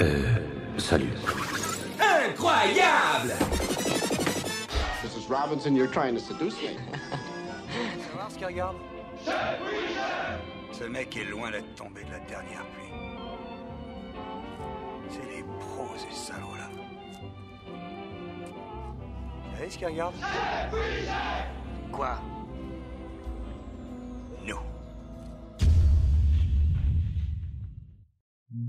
Euh, salut. Incroyable Mrs. Robinson, you're trying to seduce me. voir ce qu'il regarde? Ce mec est loin d'être tombé de la dernière pluie. C'est les pros, ces salauds-là. Vous savez ce qu'il regarde? Quoi?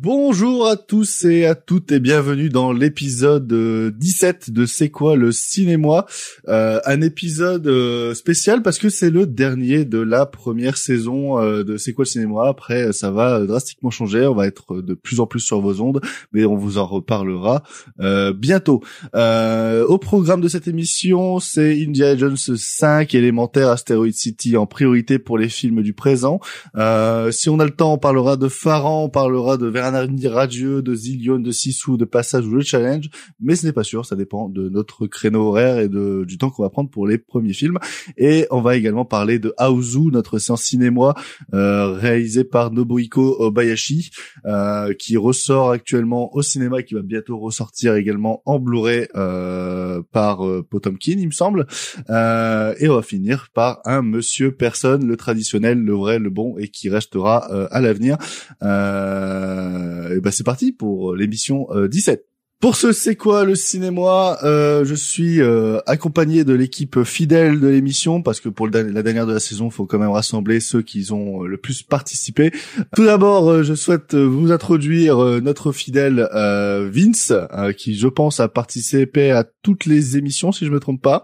Bonjour à tous et à toutes et bienvenue dans l'épisode euh, 17 de C'est quoi le cinéma? Euh, Un épisode euh, spécial parce que c'est le dernier de la première saison euh, de C'est quoi le cinéma. Après, ça va drastiquement changer. On va être de plus en plus sur vos ondes, mais on vous en reparlera euh, bientôt. Euh, au programme de cette émission, c'est Indiana Jones 5, élémentaire Asteroid City en priorité pour les films du présent. Euh, si on a le temps, on parlera de Pharaon, on parlera de Vers un avenir radieux, de Zillion, de Sissou, de Passage ou le Challenge, mais ce n'est pas sûr, ça dépend de notre créneau horaire et de, du temps qu'on va prendre pour les premiers films. Et on va également parler de Aozu, notre séance cinéma euh, réalisée par Nobuhiko Obayashi, euh, qui ressort actuellement au cinéma et qui va bientôt ressortir également en Blu-ray euh, par euh, Potomkin, il me semble. Euh, et on va finir par un Monsieur Personne, le traditionnel, le vrai, le bon, et qui restera euh, à l'avenir. Euh, et ben c'est parti pour l'émission euh, 17. Pour ce c'est quoi le cinéma euh, Je suis euh, accompagné de l'équipe fidèle de l'émission parce que pour la dernière de la saison, faut quand même rassembler ceux qui ont euh, le plus participé. Tout d'abord, euh, je souhaite euh, vous introduire euh, notre fidèle euh, Vince, euh, qui je pense a participé à toutes les émissions, si je me trompe pas.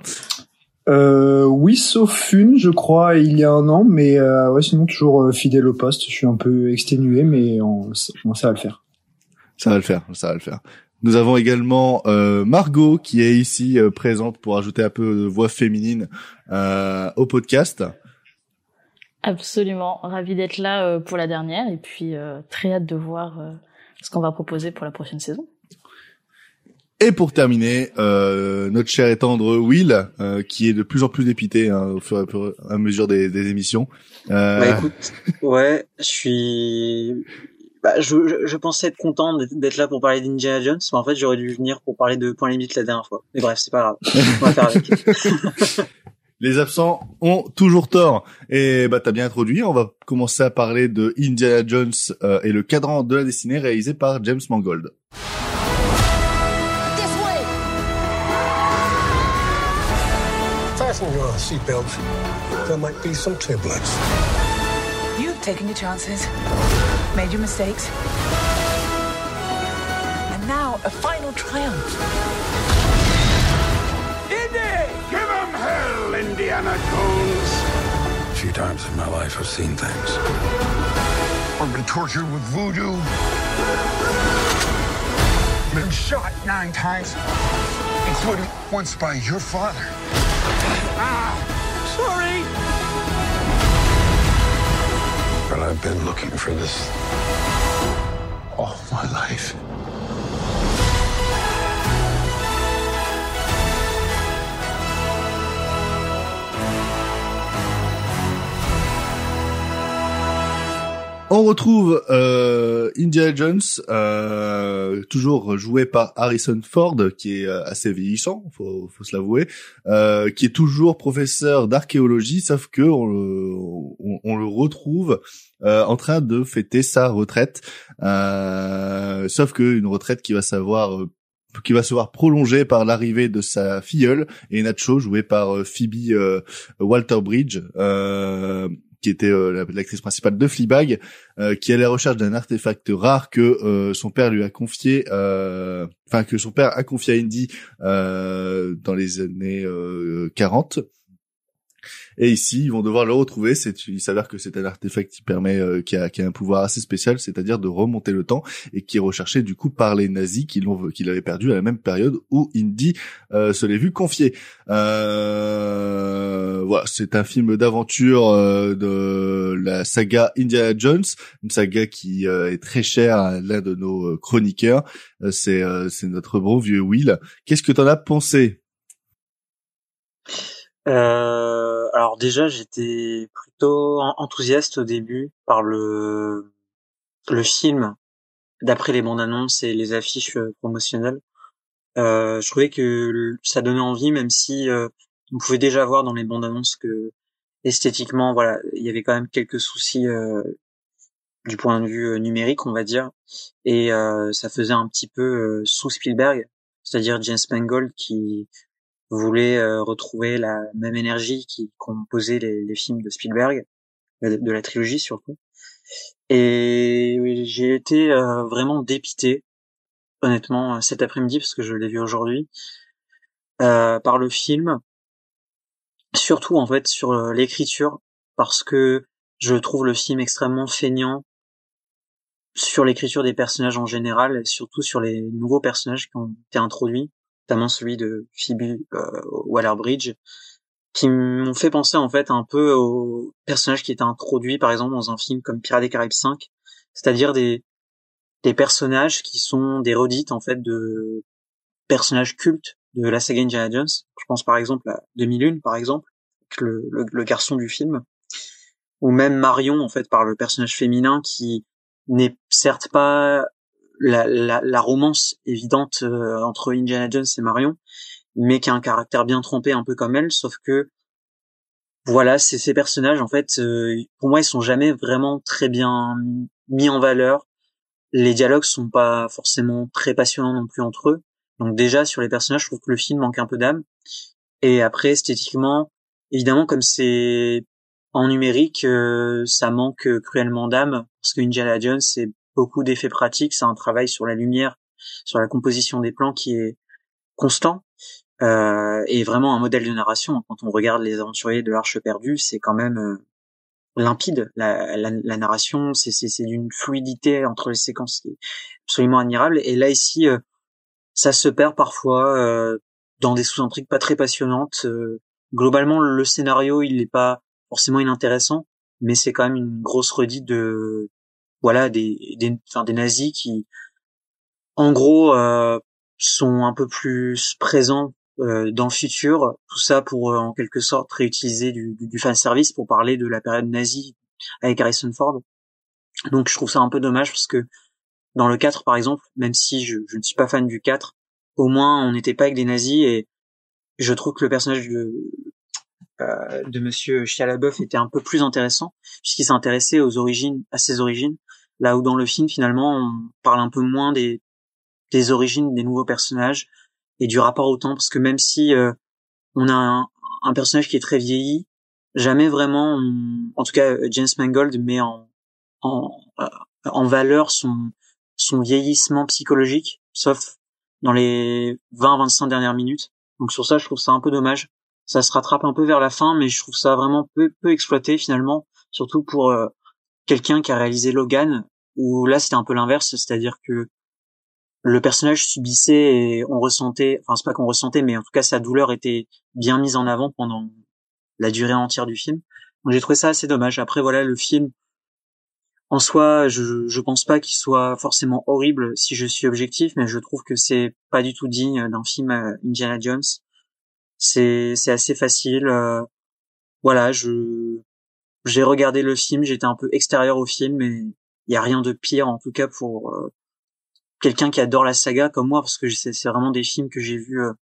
Euh, oui, sauf une, je crois, il y a un an, mais euh, ouais, sinon toujours euh, fidèle au poste. Je suis un peu exténué, mais on, ça va le faire. Ça va le faire, ça va le faire. Nous avons également euh, Margot qui est ici euh, présente pour ajouter un peu de voix féminine euh, au podcast. Absolument, ravi d'être là euh, pour la dernière et puis euh, très hâte de voir euh, ce qu'on va proposer pour la prochaine saison. Et pour terminer, euh, notre cher et tendre Will, euh, qui est de plus en plus dépité hein, au fur et à mesure des, des émissions. Euh, Bah écoute, ouais, je suis. Bah, je, je, je pensais être content d'être- d'être là pour parler d'Indiana Jones, mais en fait j'aurais dû venir pour parler de Point Limite la dernière fois. Mais bref, c'est pas grave. On va faire avec. les absents ont toujours tort. Et bah t'as bien introduit. On va commencer à parler de Indiana Jones euh, et le cadran de la destinée réalisé par James Mangold. Fasten your seatbelts. There might be some turbulence. You've taken your chances, made your mistakes, and now a final triumph. Indy! Give him hell, Indiana Jones! A few times in my life, I've seen things. I've been tortured with voodoo. Been shot nine times, including once by your father. Ah, sorry! But I've been looking for this all my life. On retrouve euh, Indiana Jones, euh, toujours joué par Harrison Ford, qui est euh, assez vieillissant, faut, faut se l'avouer, euh, qui est toujours professeur d'archéologie, sauf que on le, retrouve euh, en train de fêter sa retraite, sauf que une retraite qui va savoir qui va se voir prolongée par l'arrivée de sa filleule et Nacho joué par Phoebe Walter-Bridge euh, qui était euh, la- l'actrice principale de Fleabag, euh, qui est à la recherche d'un artefact rare que euh, son père lui a confié, enfin que son père a confié à Indy dans les années euh, 40. Et ici, ils vont devoir le retrouver. C'est, il s'avère que c'est un artefact qui permet, euh, qui, a, qui a un pouvoir assez spécial, c'est-à-dire de remonter le temps et qui est recherché du coup par les nazis qui l'ont, qui l'avaient perdu à la même période où Indy euh, se l'est vu confier. Euh, voilà, c'est un film d'aventure euh, de la saga Indiana Jones, une saga qui euh, est très chère à l'un de nos euh, chroniqueurs. C'est, c'est notre bon vieux Will. Qu'est-ce que t'en as pensé? Euh, alors déjà, j'étais plutôt en- enthousiaste au début par le le film d'après les bandes annonces et les affiches promotionnelles. je trouvais que ça donnait envie, même si on pouvait déjà voir dans les bandes annonces que esthétiquement, voilà, il y avait quand même quelques soucis du point de vue numérique, on va dire, et ça faisait un petit peu sous Spielberg, c'est-à-dire James Mangold qui voulait retrouver la même énergie qui composait les, les films de Spielberg, de la trilogie surtout. Et j'ai été vraiment dépité, honnêtement, cet après-midi parce que je l'ai vu aujourd'hui, euh, par le film, surtout en fait sur l'écriture, parce que je trouve le film extrêmement feignant sur l'écriture des personnages en général, surtout sur les nouveaux personnages qui ont été introduits, notamment celui de Phoebe euh, Waller-Bridge, qui m'ont fait penser en fait un peu aux personnages qui étaient introduits par exemple dans un film comme Pirates des Caraïbes 5, c'est-à-dire des des personnages qui sont des redites en fait de personnages cultes de la saga Indiana Jones. Je pense par exemple à 2001 par exemple, le, le, le garçon du film, ou même Marion en fait par le personnage féminin qui n'est certes pas la, la, la romance évidente euh, entre Indiana Jones et Marion, mais qui a un caractère bien trompé un peu comme elle, sauf que voilà, c'est ces personnages en fait, euh, pour moi ils sont jamais vraiment très bien mis en valeur. Les dialogues sont pas forcément très passionnants non plus entre eux. Donc déjà sur les personnages, je trouve que le film manque un peu d'âme. Et après esthétiquement, évidemment comme c'est en numérique, euh, ça manque cruellement d'âme parce que Indiana Jones, c'est beaucoup d'effets pratiques, c'est un travail sur la lumière, sur la composition des plans qui est constant euh, et vraiment un modèle de narration. Quand on regarde les aventuriers de l'Arche perdue, c'est quand même euh, limpide. La, la, la narration, c'est d'une fluidité entre les séquences qui est absolument admirable. Et là ici, euh, ça se perd parfois euh, dans des sous-intrigues pas très passionnantes. globalement, le scénario, il n'est pas forcément inintéressant, mais c'est quand même une grosse redite de voilà des des, enfin, des nazis qui en gros euh, sont un peu plus présents euh, dans le futur, tout ça pour euh, en quelque sorte réutiliser du, du, fan service pour parler de la période nazie avec Harrison Ford. Donc je trouve ça un peu dommage parce que dans le 4 par exemple, même si je, je ne suis pas fan du 4, au moins on n'était pas avec des nazis et je trouve que le personnage de, euh, de Monsieur était un peu plus intéressant puisqu'il s'intéressait aux origines, à ses origines, là où dans le film finalement on parle un peu moins des des origines des nouveaux personnages et du rapport au temps. Parce que même si euh, on a un, un, personnage qui est très vieilli, jamais vraiment, en tout cas James Mangold met en en, euh, en valeur son son vieillissement psychologique, sauf dans les 20-25 dernières minutes. Donc sur ça, je trouve ça un peu dommage. Ça se rattrape un peu vers la fin, mais je trouve ça vraiment peu, peu exploité finalement, surtout pour euh, quelqu'un qui a réalisé Logan, où là c'était un peu l'inverse, c'est-à-dire que le personnage subissait et on ressentait, enfin c'est pas qu'on ressentait, mais en tout cas sa douleur était bien mise en avant pendant la durée entière du film. Donc j'ai trouvé ça assez dommage. Après voilà, le film en soi, je je pense pas qu'il soit forcément horrible si je suis objectif, mais je trouve que c'est pas du tout digne d'un film euh, Indiana Jones c'est c'est assez facile. Euh, voilà, je j'ai regardé le film, j'étais un peu extérieur au film, mais il y a rien de pire en tout cas pour euh, quelqu'un qui adore la saga comme moi, parce que c'est vraiment des films que j'ai vus euh,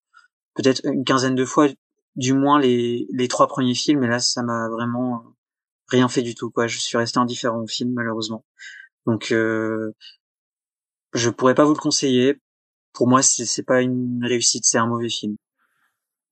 peut-être une quinzaine de fois, du moins les trois premiers films, et là ça m'a vraiment rien fait du tout quoi. Je suis resté indifférent au film malheureusement. Donc euh, je pourrais pas vous le conseiller. Pour moi, c'est pas une réussite, c'est un mauvais film.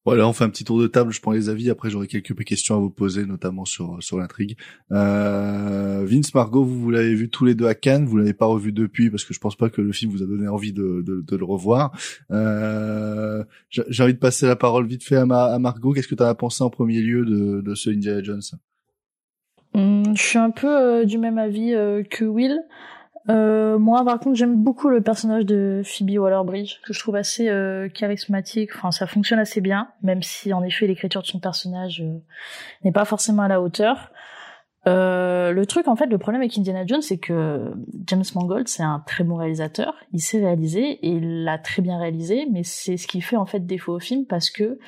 Voilà, on fait un petit tour de table, je prends les avis, après j'aurai quelques questions à vous poser, notamment sur sur l'intrigue. Euh, Vince, Margot, vous, vous l'avez vu tous les deux à Cannes, vous l'avez pas revu depuis parce que je pense pas que le film vous a donné envie de, de, de le revoir. Euh, J'ai envie de passer la parole vite fait à, Margot. Qu'est-ce que tu as pensé en premier lieu de, de ce Indiana Jones? Hum, Je suis un peu euh, du même avis euh, que Will. Euh, moi, par contre, j'aime beaucoup le personnage de Phoebe Waller-Bridge, que je trouve assez euh, charismatique. Enfin, ça fonctionne assez bien, même si en effet l'écriture de son personnage euh, n'est pas forcément à la hauteur. Euh, le truc, en fait, le problème avec Indiana Jones, c'est que James Mangold, c'est un très bon réalisateur. Il sait réaliser et il l'a très bien réalisé, mais c'est ce qui fait en fait défaut au film parce que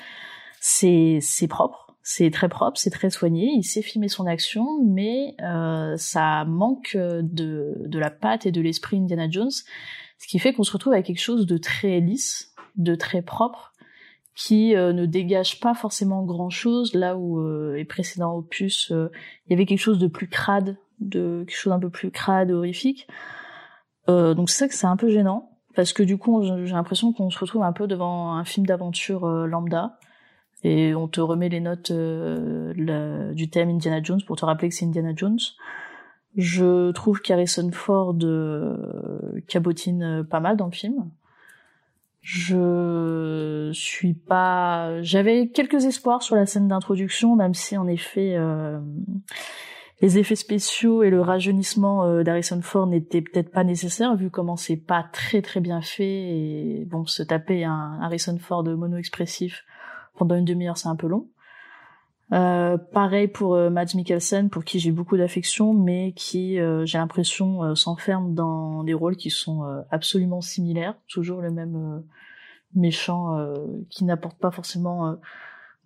c'est c'est propre, c'est très propre, c'est très soigné, il sait filmer son action, mais euh, ça manque de, de la patte et de l'esprit Indiana Jones, ce qui fait qu'on se retrouve avec quelque chose de très lisse, de très propre, qui euh, ne dégage pas forcément grand-chose, là où euh, les précédents opus, euh, il y avait quelque chose de plus crade, de quelque chose un peu plus crade, horrifique. donc c'est ça que c'est un peu gênant, parce que du coup j'ai l'impression qu'on se retrouve un peu devant un film d'aventure lambda, et on te remet les notes euh, du thème Indiana Jones pour te rappeler que c'est Indiana Jones. Je trouve qu'Harrison Ford euh, cabotine pas mal dans le film. Je suis pas. J'avais quelques espoirs sur la scène d'introduction, même si en effet euh, les effets spéciaux et le rajeunissement euh, d'Harrison Ford n'étaient peut-être pas nécessaires vu comment c'est pas très très bien fait et bon se taper un Harrison Ford mono expressif pendant une demi-heure, c'est un peu long. Euh, pareil pour euh, Mads Mikkelsen, pour qui j'ai beaucoup d'affection, mais qui, euh, j'ai l'impression, euh, s'enferme dans des rôles qui sont absolument similaires, toujours le même méchant qui n'apporte pas forcément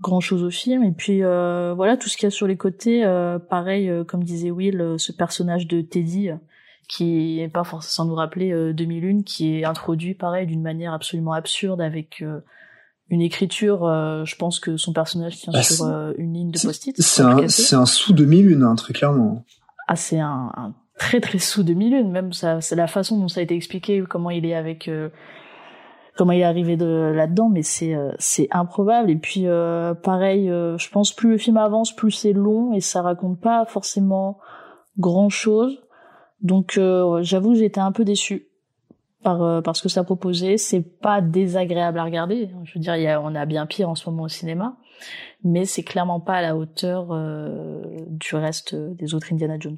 grand chose au film. Et puis voilà, tout ce qu'il y a sur les côtés, pareil, comme disait Will, ce personnage de Teddy, qui est pas forcément sans nous rappeler 2001, qui est introduit pareil d'une manière absolument absurde avec une écriture, euh, je pense que son personnage tient bah, sur euh, une ligne de post-it. C'est un, c'est un sous 2001, hein, très clairement. Ah, c'est un, un, très très sous 2001, même ça, c'est la façon dont ça a été expliqué, comment il est avec, euh, comment il est arrivé de là-dedans, mais c'est c'est improbable. Et puis pareil, je pense plus le film avance, plus c'est long et ça raconte pas forcément grand chose. Donc j'avoue, j'étais un peu déçu par, euh, ce que ça proposait. C'est pas désagréable à regarder. Je veux dire, y a, on a bien pire en ce moment au cinéma, mais c'est clairement pas à la hauteur euh, du reste des autres Indiana Jones.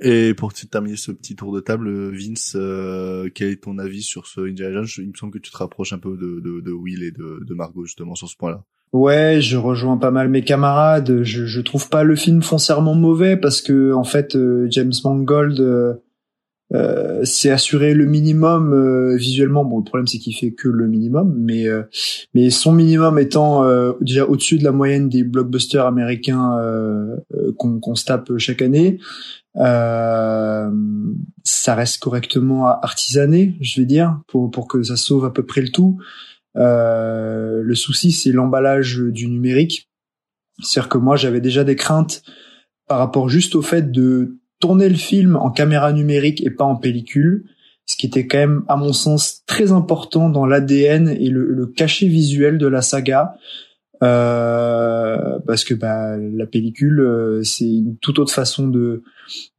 Et pour terminer ce petit tour de table, Vince, euh, quel est ton avis sur ce Indiana Jones? Il me semble que tu te rapproches un peu de, de, de Will et de, de Margot justement sur ce point-là. Ouais, je rejoins pas mal mes camarades. Je, je trouve pas le film foncièrement mauvais parce que en fait James Mangold euh, c'est assurer le minimum euh, visuellement. Bon, le problème c'est qu'il fait que le minimum, mais euh, mais son minimum étant déjà au-dessus de la moyenne des blockbusters américains qu'on se tape chaque année. ça reste correctement artisané, je vais dire, pour pour que ça sauve à peu près le tout. le souci c'est l'emballage du numérique. C'est-à-dire que moi j'avais déjà des craintes par rapport juste au fait de tourner le film en caméra numérique et pas en pellicule, ce qui était quand même, à mon sens, très important dans l'ADN et le, cachet visuel de la saga. Euh, parce que bah, la pellicule, euh, c'est une toute autre façon de,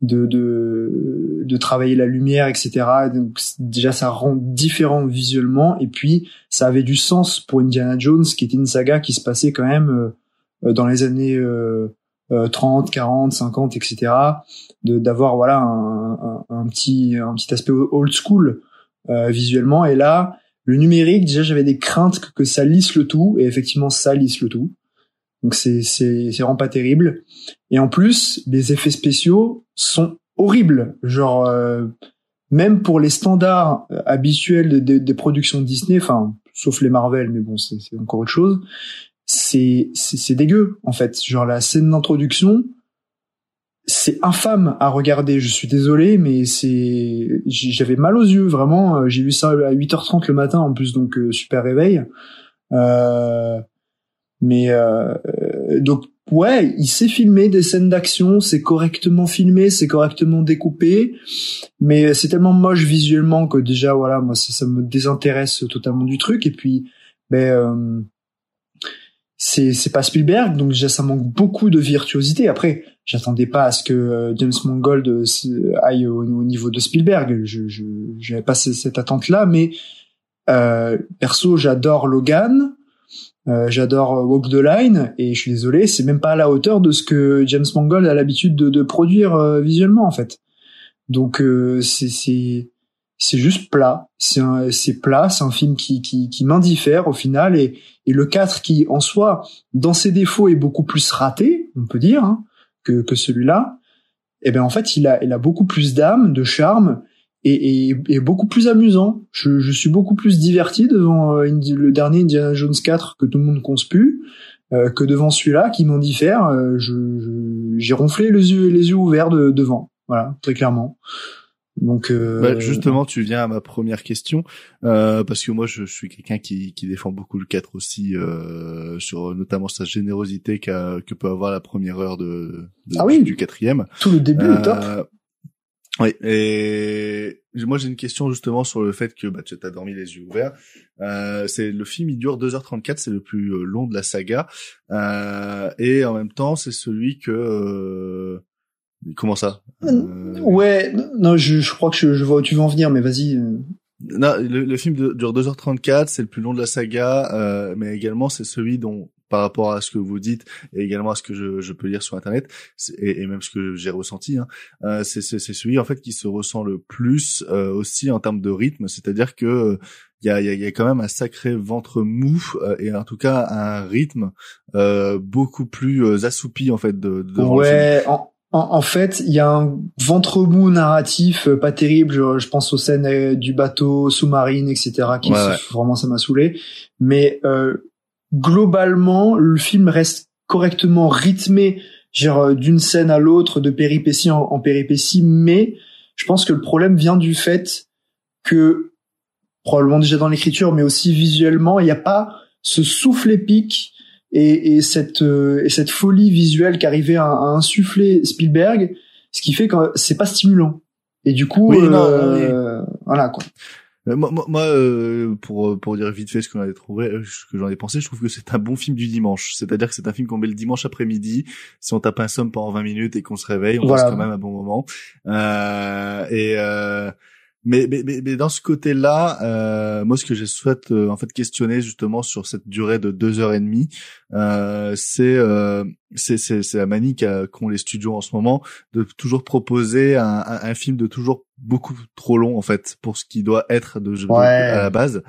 de, de, travailler la lumière, etc. Donc déjà, ça rend différent visuellement. Et puis, ça avait du sens pour Indiana Jones, qui était une saga qui se passait quand même euh, dans les années 30, 40, 50, etc. D'avoir voilà un, un, petit un petit aspect old school euh, visuellement. Et là, le numérique, déjà j'avais des craintes que, ça lisse le tout, et effectivement ça lisse le tout. Donc c'est c'est vraiment pas terrible. Et en plus, les effets spéciaux sont horribles. Genre euh, même pour les standards euh, habituels des, des productions Disney, enfin sauf les Marvel, mais bon c'est encore autre chose c'est c'est dégueu en fait. Genre la scène d'introduction, c'est infâme à regarder. Je suis désolé, mais c'est j'avais mal aux yeux vraiment. Euh, j'ai vu ça à 8h30 le matin en plus, donc euh, super réveil. Euh, mais euh, donc ouais, il sait filmer des scènes d'action, c'est correctement filmé, c'est correctement découpé, mais c'est tellement moche visuellement que déjà voilà, moi ça, me désintéresse totalement du truc. Et puis ben c'est c'est pas Spielberg donc déjà ça manque beaucoup de virtuosité. Après j'attendais pas à ce que euh, James Mangold euh, aille au, niveau de Spielberg. Je je j'avais pas cette attente là mais euh, perso j'adore Logan euh, j'adore Walk the Line et je suis désolé c'est même pas à la hauteur de ce que James Mangold a l'habitude de, de produire visuellement en fait. Donc c'est c'est c'est juste plat. C'est plat, c'est un film qui, qui, qui m'indiffère au final et, et le 4 qui en soi, dans ses défauts, est beaucoup plus raté, on peut dire, hein, que, que celui-là. Et eh ben en fait, il a, il a beaucoup plus d'âme, de charme et, et, et, beaucoup plus amusant. Je, je suis beaucoup plus diverti devant euh, le dernier Indiana Jones 4 que tout le monde conspue. que devant celui-là, qui m'ont dit faire. je, j'ai ronflé les yeux, les yeux ouverts de, devant. Voilà, très clairement. Donc euh... bah, justement, tu viens à ma première question euh, parce que moi, je, je suis quelqu'un qui, qui défend beaucoup le 4 aussi euh, sur notamment sa générosité qu'a, que peut avoir la première heure de, de ah oui, du quatrième. Tout le début est top. Euh, oui, et moi j'ai une question justement sur le fait que bah, tu as dormi les yeux ouverts. Euh, c'est le film, il dure 2h34, c'est le plus euh, long de la saga, euh, et en même temps c'est celui que euh, comment ça? Euh... Ouais, non, je, je crois que je, je, vois où tu veux en venir, mais vas-y. Non, le, le film dure 2h34, c'est le plus long de la saga, mais également c'est celui dont par rapport à ce que vous dites et également à ce que je, je peux lire sur internet et, et, même ce que j'ai ressenti hein, euh, c'est celui en fait qui se ressent le plus euh, aussi en termes de rythme. C'est-à-dire que il y a, y a, quand même un sacré ventre mou euh, et en tout cas un rythme euh, beaucoup plus euh, assoupi en fait de, de ouais en, en, fait il y a un ventre mou narratif pas terrible. Je, je pense aux scènes du bateau sous-marine etc qui ouais, ouais. vraiment ça m'a saoulé. Mais globalement, le film reste correctement rythmé, genre euh, d'une scène à l'autre, de péripétie en, en, péripétie, mais je pense que le problème vient du fait que probablement déjà dans l'écriture, mais aussi visuellement, il n'y a pas ce souffle épique et, et cette euh, et cette folie visuelle qu'arrivait à, à, insuffler Spielberg, ce qui fait que c'est pas stimulant. Et du coup, oui, euh, non, voilà quoi. Moi, moi euh, pour pour dire vite fait ce qu'on avait trouvé, euh, ce que j'en ai pensé, je trouve que c'est un bon film du dimanche. C'est-à-dire que c'est un film qu'on met le dimanche après-midi. Si on tape un somme pendant 20 minutes et qu'on se réveille, on voilà. passe quand même un bon moment. Euh, et euh, mais, mais, mais, dans ce côté-là, euh, moi, ce que je souhaite euh, en fait questionner justement sur cette durée de deux heures et demie, euh, c'est euh, c'est c'est la manie qu'ont les studios en ce moment de toujours proposer un, un, un, film de toujours beaucoup trop long en fait pour ce qui doit être de, de ouais. à la base.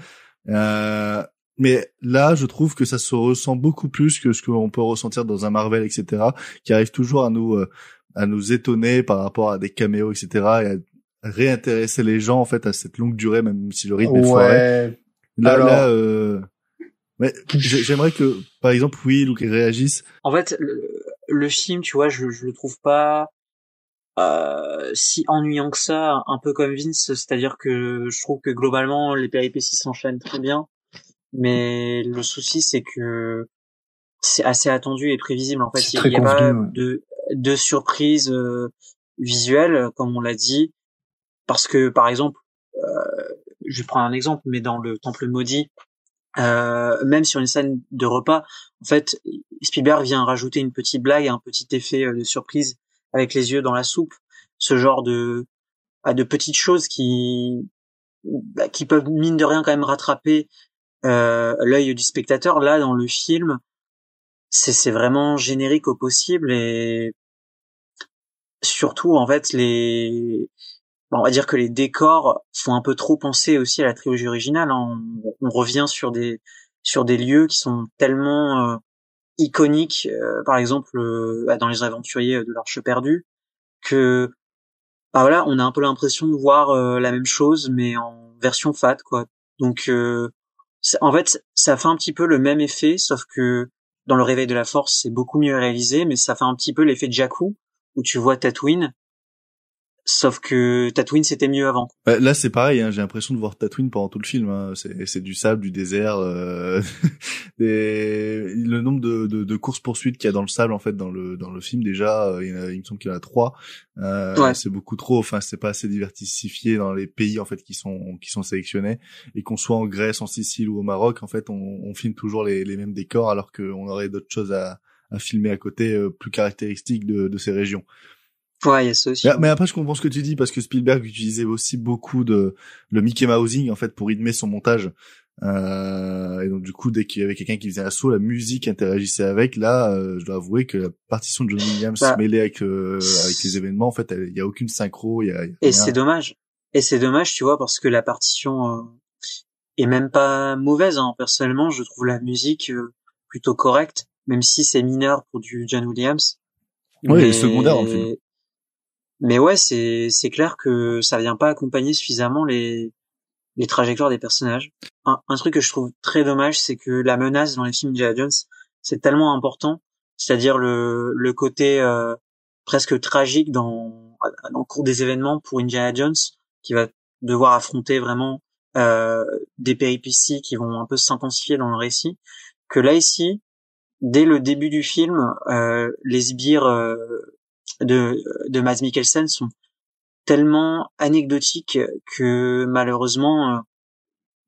Euh, mais là, je trouve que ça se ressent beaucoup plus que ce qu'on peut ressentir dans un Marvel, etc., qui arrive toujours à nous euh, à nous étonner par rapport à des caméos, etc., et à réintéresser les gens en fait à cette longue durée même si le rythme est ouais. foiré. Là, Alors... là euh... mais j'aimerais que par exemple oui Luke réagisse. En fait le, le, film tu vois je, je le trouve pas euh, si ennuyant que ça un peu comme Vince c'est-à-dire que je trouve que globalement les péripéties s'enchaînent très bien mais le souci c'est que c'est assez attendu et prévisible en fait il n'y a pas ouais. de de surprise euh, visuelle comme on l'a dit parce que par exemple euh, je prends un exemple mais dans le temple maudit euh, même sur une scène de repas en fait Spielberg vient rajouter une petite blague un petit effet de surprise avec les yeux dans la soupe. Ce genre de de petites choses qui bah, qui peuvent mine de rien quand même rattraper euh, l'œil du spectateur. Là dans le film c'est c'est vraiment générique au possible et surtout en fait les on va dire que les décors font un peu trop penser aussi à la trilogie originale. Hein. On, revient sur des lieux qui sont tellement euh, iconiques, euh, par exemple euh, dans les aventuriers de l'Arche perdue, que bah voilà, on a un peu l'impression de voir la même chose mais en version fat quoi. Donc en fait, ça fait un petit peu le même effet, sauf que dans le Réveil de la Force, c'est beaucoup mieux réalisé, mais ça fait un petit peu l'effet de Jakku où tu vois Tatooine Sauf que Tatooine c'était mieux avant. Là c'est pareil, hein, j'ai l'impression de voir Tatooine pendant tout le film. Hein. C'est du sable, du désert, euh, des... le nombre de, de, de courses poursuites qu'il y a dans le sable en fait dans le dans le film déjà, euh, il, a, il, me semble qu'il y en a trois. Euh, ouais. C'est beaucoup trop. Enfin c'est pas assez diversifié dans les pays en fait qui sont qui sont sélectionnés et qu'on soit en Grèce, en Sicile ou au Maroc, en fait on, on filme toujours les, les mêmes décors alors qu'on aurait d'autres choses à, à filmer à côté euh, plus caractéristiques de, de ces régions. Ouais, il y a ça aussi. Mais, mais, après, je comprends ce que tu dis parce que Spielberg utilisait aussi beaucoup de le Mickey Mousing en fait pour rythmer son montage. Euh, et donc du coup, dès qu'il y avait quelqu'un qui faisait un saut, la musique interagissait avec. Là, euh, je dois avouer que la partition de John Williams bah, mêlée avec euh, avec les événements, en fait, il y a aucune synchro. Y a, y a et c'est dommage. Et c'est dommage, tu vois, parce que la partition euh, est même pas mauvaise. Hein. Personnellement, je trouve la musique euh, plutôt correcte, même si c'est mineur pour du John Williams. Oui, mais... secondaire en fait mais ouais c'est c'est clair que ça vient pas accompagner suffisamment les les trajectoires des personnages. Un, un truc que je trouve très dommage c'est que la menace dans les films Indiana Jones c'est tellement important, c'est-à-dire le, le côté euh, presque tragique dans, dans le cours des événements pour Indiana Jones, qui va devoir affronter vraiment euh, des péripéties qui vont un peu s'intensifier dans le récit, que là ici, dès le début du film, euh, les sbires euh, de, de Mads Mikkelsen sont tellement anecdotiques que malheureusement,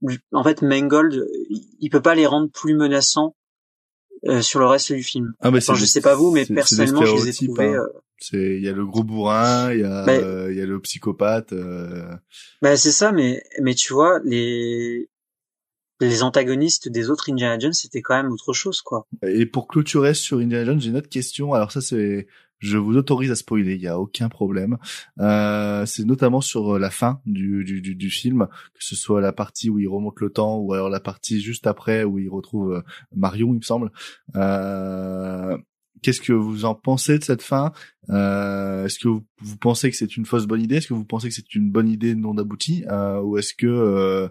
euh, en fait, Mangold, il peut pas les rendre plus menaçants euh, sur le reste du film. Ah, mais enfin, je sais pas vous, mais personnellement, je les ai trouvés. Hein. Euh, c'est il y a le gros bourrin, il y a bah, il y a le psychopathe. Euh... Bah c'est ça, mais mais tu vois les les antagonistes des autres Indiana Jones, c'était quand même autre chose, quoi. Et pour clôturer sur Indiana Jones, j'ai une autre question. Alors ça, c'est je vous autorise à spoiler, il y a aucun problème. Euh, c'est notamment sur euh, la fin du, du, du, du, film, que ce soit la partie où il remonte le temps ou alors la partie juste après où il retrouve euh, Marion, il me semble. Euh, Qu'est-ce que vous en pensez de cette fin? Euh, Est-ce que vous, vous, pensez que c'est une fausse bonne idée? Est-ce que vous pensez que c'est une bonne idée non aboutie? Euh, Ou est-ce que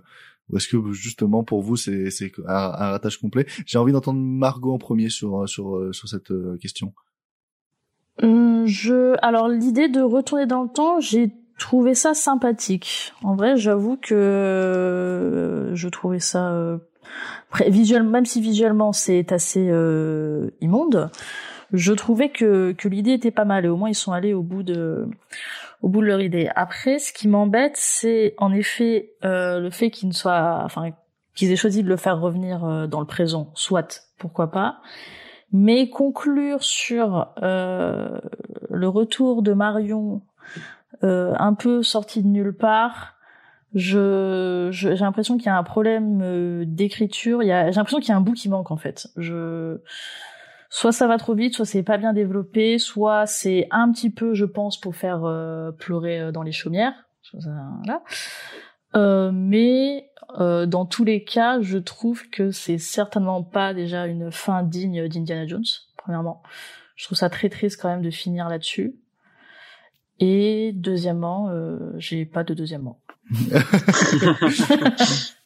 ou est-ce que justement pour vous c'est c'est un, un ratage complet? J'ai envie d'entendre Margot en premier sur sur sur cette question. Hum, je, alors l'idée de retourner dans le temps, j'ai trouvé ça sympathique. En vrai, j'avoue que euh, je trouvais ça euh, visuel, même si visuellement c'est assez euh, immonde, je trouvais que que l'idée était pas mal et au moins ils sont allés au bout de au bout de leur idée. Après, ce qui m'embête, c'est en effet euh, le fait qu'ils ne soient, enfin qu'ils aient choisi de le faire revenir euh, dans le présent, soit pourquoi pas mais conclure sur euh, le retour de Marion euh, un peu sorti de nulle part, je, j'ai l'impression qu'il y a un problème euh, d'écriture. Il y a, j'ai l'impression qu'il y a un bout qui manque en fait. Je, soit ça va trop vite, soit c'est pas bien développé, soit c'est un petit peu, je pense, pour faire euh, pleurer euh, dans les chaumières. Voilà. Mais euh, dans tous les cas, je trouve que c'est certainement pas déjà une fin digne d'Indiana Jones. Premièrement, je trouve ça très triste quand même de finir là-dessus. Et deuxièmement, euh, j'ai pas de deuxièmement.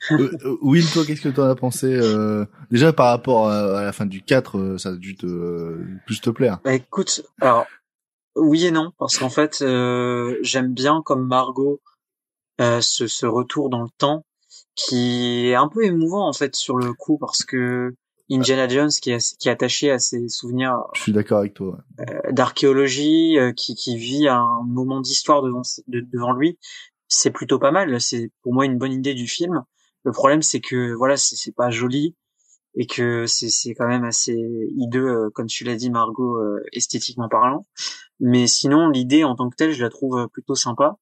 Euh, Will, toi, qu'est-ce que tu en as pensé euh, Déjà par rapport à, la fin du 4, ça a dû te plus te plaire. Bah, écoute, alors oui et non, parce qu'en fait, j'aime bien comme Margot ce, ce retour dans le temps qui est un peu émouvant en fait sur le coup parce que Indiana Jones qui est, qui est attaché à ses souvenirs je suis d'accord avec toi euh, d'archéologie euh, qui, qui vit un moment d'histoire devant devant lui c'est plutôt pas mal. C'est pour moi une bonne idée du film. Le problème c'est que voilà c'est pas joli et que c'est c'est quand même assez hideux euh, comme tu l'as dit Margot euh, esthétiquement parlant. Mais sinon l'idée en tant que telle je la trouve plutôt sympa.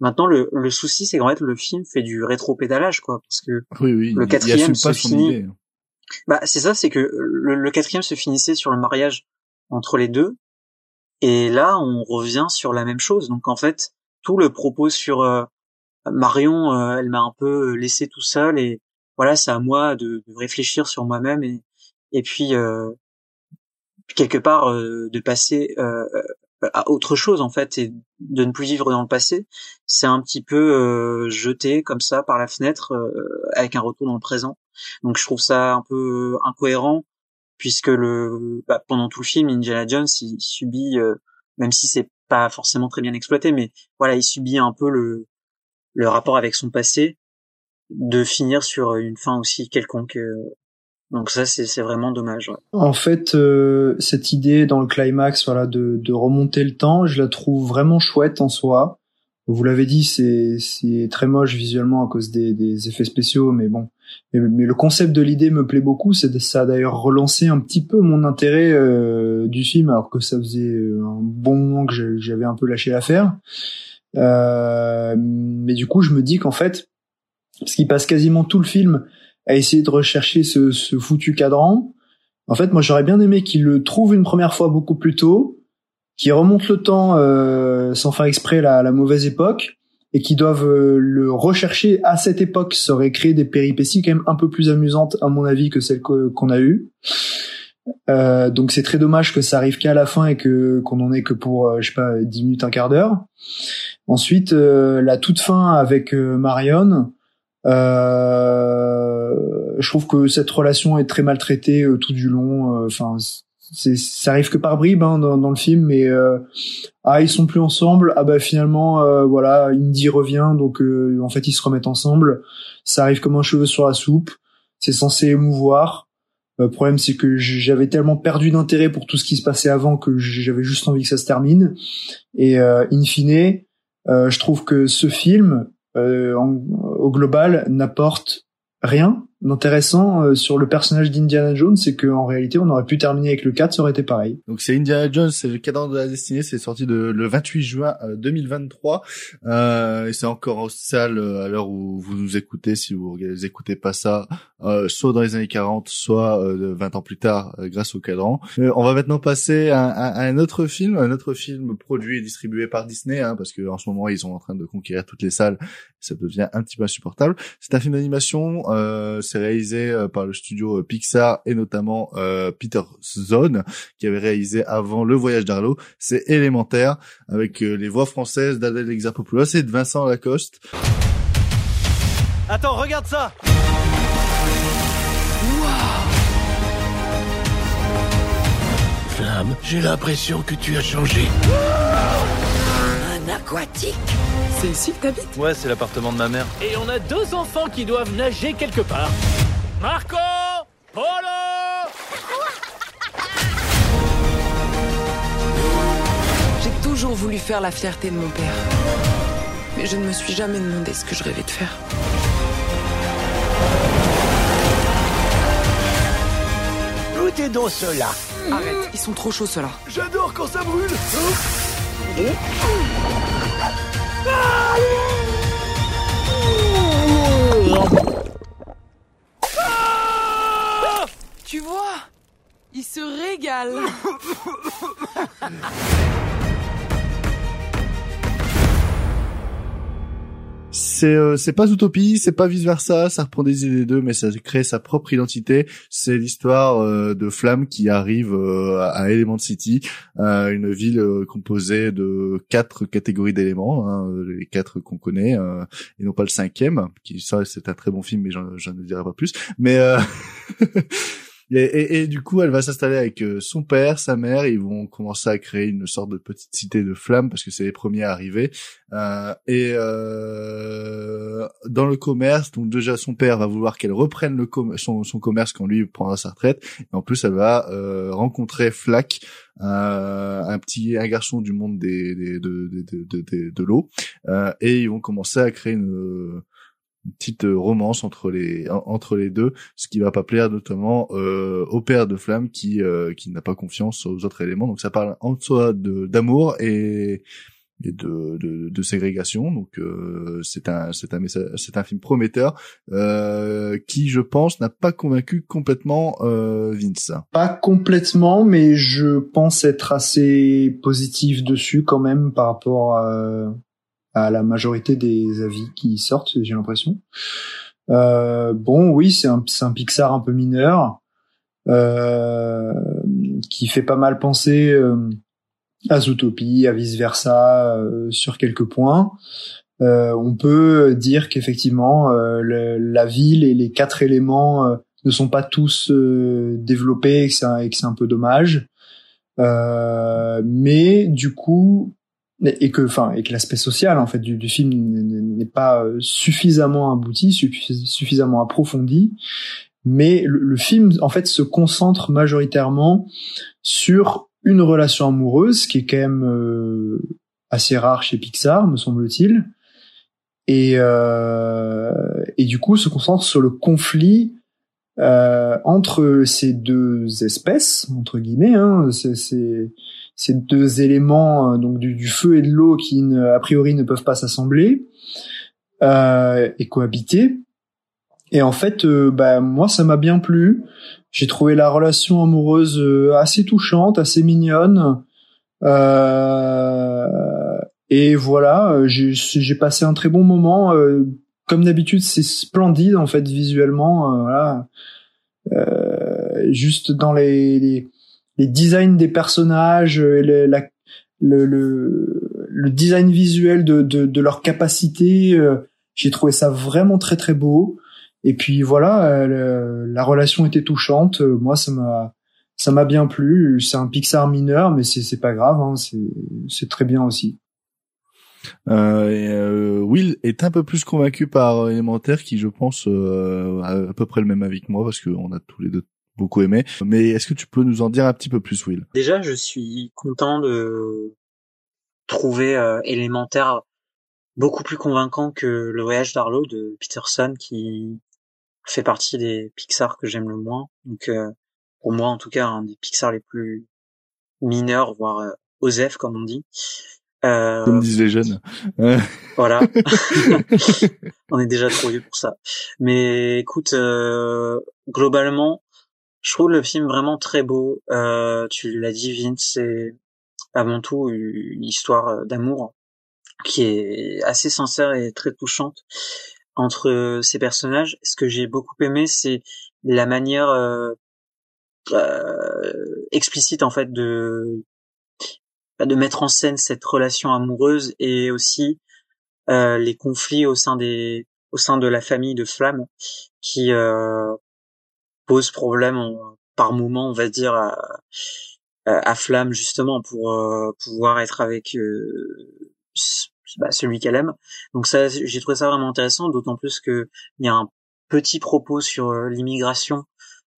Maintenant le, le souci c'est qu'en fait le film fait du rétro-pédalage quoi parce que oui, oui, le quatrième se finit bah c'est ça c'est que le, le, quatrième se finissait sur le mariage entre les deux et là on revient sur la même chose. Donc en fait tout le propos sur euh, Marion euh, elle m'a un peu laissé tout seul et voilà, c'est à moi de, de réfléchir sur moi-même et, et puis euh, quelque part euh, de passer euh, à autre chose en fait et de ne plus vivre dans le passé. C'est un petit peu euh, jeté comme ça par la fenêtre euh, avec un retour dans le présent. Donc je trouve ça un peu incohérent puisque le bah, pendant tout le film Indiana Jones il subit même si c'est pas forcément très bien exploité mais voilà il subit un peu le le rapport avec son passé de finir sur une fin aussi quelconque. Euh. Donc ça, c'est vraiment dommage. Ouais. En fait, euh, cette idée dans le climax, voilà, de, de remonter le temps, je la trouve vraiment chouette en soi. Vous l'avez dit, c'est très moche visuellement à cause des, des effets spéciaux, mais bon. Mais, le concept de l'idée me plaît beaucoup. C'est ça a d'ailleurs relancé un petit peu mon intérêt euh, du film, alors que ça faisait un bon moment que j'avais un peu lâché l'affaire. Euh, mais du coup, je me dis qu'en fait, parce qu'il passe quasiment tout le film à essayer de rechercher ce, ce foutu cadran. En fait, moi, j'aurais bien aimé qu'il le trouve une première fois beaucoup plus tôt, qu'il remonte le temps euh, sans faire exprès la, la mauvaise époque, et qu'ils doivent euh, le rechercher à cette époque. Ça aurait créé des péripéties quand même un peu plus amusantes, à mon avis, que celles qu'on a eues. Euh, donc c'est très dommage que ça arrive qu'à la fin et que qu'on en ait que pour euh, je sais pas 10 minutes un quart d'heure. Ensuite euh, la toute fin avec Marion, je trouve que cette relation est très maltraitée tout du long. Enfin, c'est ça arrive que par bribes hein, dans, dans, le film, mais ah ils sont plus ensemble. Ah bah finalement voilà, Indy revient, donc en fait ils se remettent ensemble. Ça arrive comme un cheveu sur la soupe. C'est censé émouvoir. Le problème, c'est que j'avais tellement perdu d'intérêt pour tout ce qui se passait avant que j'avais juste envie que ça se termine. Et euh, in fine, euh, je trouve que ce film, euh, au global, n'apporte rien d'intéressant euh, sur le personnage d'Indiana Jones, c'est qu'en réalité, on aurait pu terminer avec le 4, ça aurait été pareil. Donc c'est Indiana Jones, c'est le cadran de la destinée, c'est sorti de, le 28 juin 2023, euh, euh, et c'est encore en salle euh, à l'heure où vous nous écoutez, si vous écoutez pas ça, euh, soit dans les années 40, soit 20 ans plus tard, grâce au cadran. on va maintenant passer à, un autre film, un autre film produit et distribué par Disney, hein, parce que en ce moment ils sont en train de conquérir toutes les salles, ça devient un petit peu insupportable. C'est un film d'animation, c'est réalisé euh, par le studio euh, Pixar et notamment euh, Peter Zone qui avait réalisé avant Le Voyage d'Arlo. C'est élémentaire avec les voix françaises d'Adèle Exarchopoulos et de Vincent Lacoste. Attends, regarde ça Flamme, j'ai l'impression que tu as changé. Aquatique c'est ici que t'habites? Ouais, c'est l'appartement de ma mère. Et on a deux enfants qui doivent nager quelque part. Marco Polo J'ai toujours voulu faire la fierté de mon père. Mais je ne me suis jamais demandé ce que je rêvais de faire. Goûtez donc cela. Arrête, ils sont trop chauds ceux-là. J'adore quand ça brûle. Tu vois Il se régale c'est euh, c'est pas Utopie, c'est pas vice versa, ça reprend des idées d'eux, mais ça crée sa propre identité. C'est l'histoire euh, de Flamme qui arrive euh, à Element City, une ville composée de quatre catégories d'éléments, hein, les quatre qu'on connaît, et non pas le cinquième, qui ça c'est un très bon film, mais j'en ne dirai pas plus. Mais Et, du coup, elle va s'installer avec euh, son père, sa mère. Ils vont commencer à créer une sorte de petite cité de flammes parce que c'est les premiers à arriver. Euh, et euh, dans le commerce, donc déjà son père va vouloir qu'elle reprenne le son, son, commerce quand lui prendra sa retraite. Et en plus, elle va euh, rencontrer Flack, euh, un petit un garçon du monde des, des de, de, de, de, de l'eau. et ils vont commencer à créer une une petite euh, romance entre les entre les deux, ce qui va pas plaire notamment euh, au père de Flamme qui euh, qui n'a pas confiance aux autres éléments. Donc ça parle en soi d'amour et et de, de, de ségrégation. Donc euh, c'est un c'est un c'est un film prometteur euh, qui je pense n'a pas convaincu complètement euh, Vince. Pas complètement, mais je pense être assez positif dessus quand même par rapport à, à la majorité des avis qui sortent, j'ai l'impression. Euh, bon, oui, c'est un, un Pixar un peu mineur euh, qui fait pas mal penser euh, à Zootopie, à vice versa euh, sur quelques points. Euh, on peut dire qu'effectivement la ville et les quatre éléments ne sont pas tous développés et que c'est un, peu dommage. mais du coup, et que enfin et que l'aspect social en fait du, film n'est pas euh, suffisamment abouti suffisamment approfondi. Mais le, film en fait se concentre majoritairement sur une relation amoureuse qui est quand même euh, assez rare chez Pixar me semble-t-il. Et euh, et du coup se concentre sur le conflit euh, entre ces deux espèces entre guillemets hein, c'est ces deux éléments euh, donc du, feu et de l'eau qui a priori ne peuvent pas s'assembler euh, et cohabiter. Et en fait, euh, bah, moi ça m'a bien plu. J'ai trouvé la relation amoureuse euh, assez touchante, assez mignonne. et voilà, j'ai passé un très bon moment. Comme d'habitude, c'est splendide en fait visuellement. voilà, juste dans les, les les designs des personnages et le, la, le, le, le, design visuel de, de, de leur capacité, euh, j'ai trouvé ça vraiment très très beau. Et puis voilà, la relation était touchante. Moi, ça m'a ça m'a bien plu. C'est un Pixar mineur, mais c'est c'est pas grave. Hein. C'est c'est très bien aussi. Euh, euh, Will est un peu plus convaincu par Élémentaire, qui je pense euh, a à peu près le même avis que moi, parce qu'on a tous les deux beaucoup aimé. Mais est-ce que tu peux nous en dire un petit peu plus, Will? Déjà, je suis content de trouver euh, Élémentaire beaucoup plus convaincant que Le Voyage d'Arlo de Peterson, qui fait partie des Pixar que j'aime le moins. Donc, euh, pour moi, en tout cas, un des Pixar les plus mineurs, voire euh, comme on dit. Euh, Comme disent les jeunes. voilà. on est déjà trop vieux pour ça. Mais écoute, euh, globalement, je trouve le film vraiment très beau. Euh, tu l'as dit, Vince, c'est avant tout une histoire d'amour qui est assez sincère et très touchante entre ces personnages. Ce que j'ai beaucoup aimé, c'est la manière euh, explicite en fait de de mettre en scène cette relation amoureuse et aussi euh, les conflits au sein des au sein de la famille de Flamme qui euh, posent problème par moment on va dire à, à Flamme justement pour euh, pouvoir être avec euh, bah, celui qu'elle aime. Donc ça j'ai trouvé ça vraiment intéressant d'autant plus que il y a un petit propos sur euh, l'immigration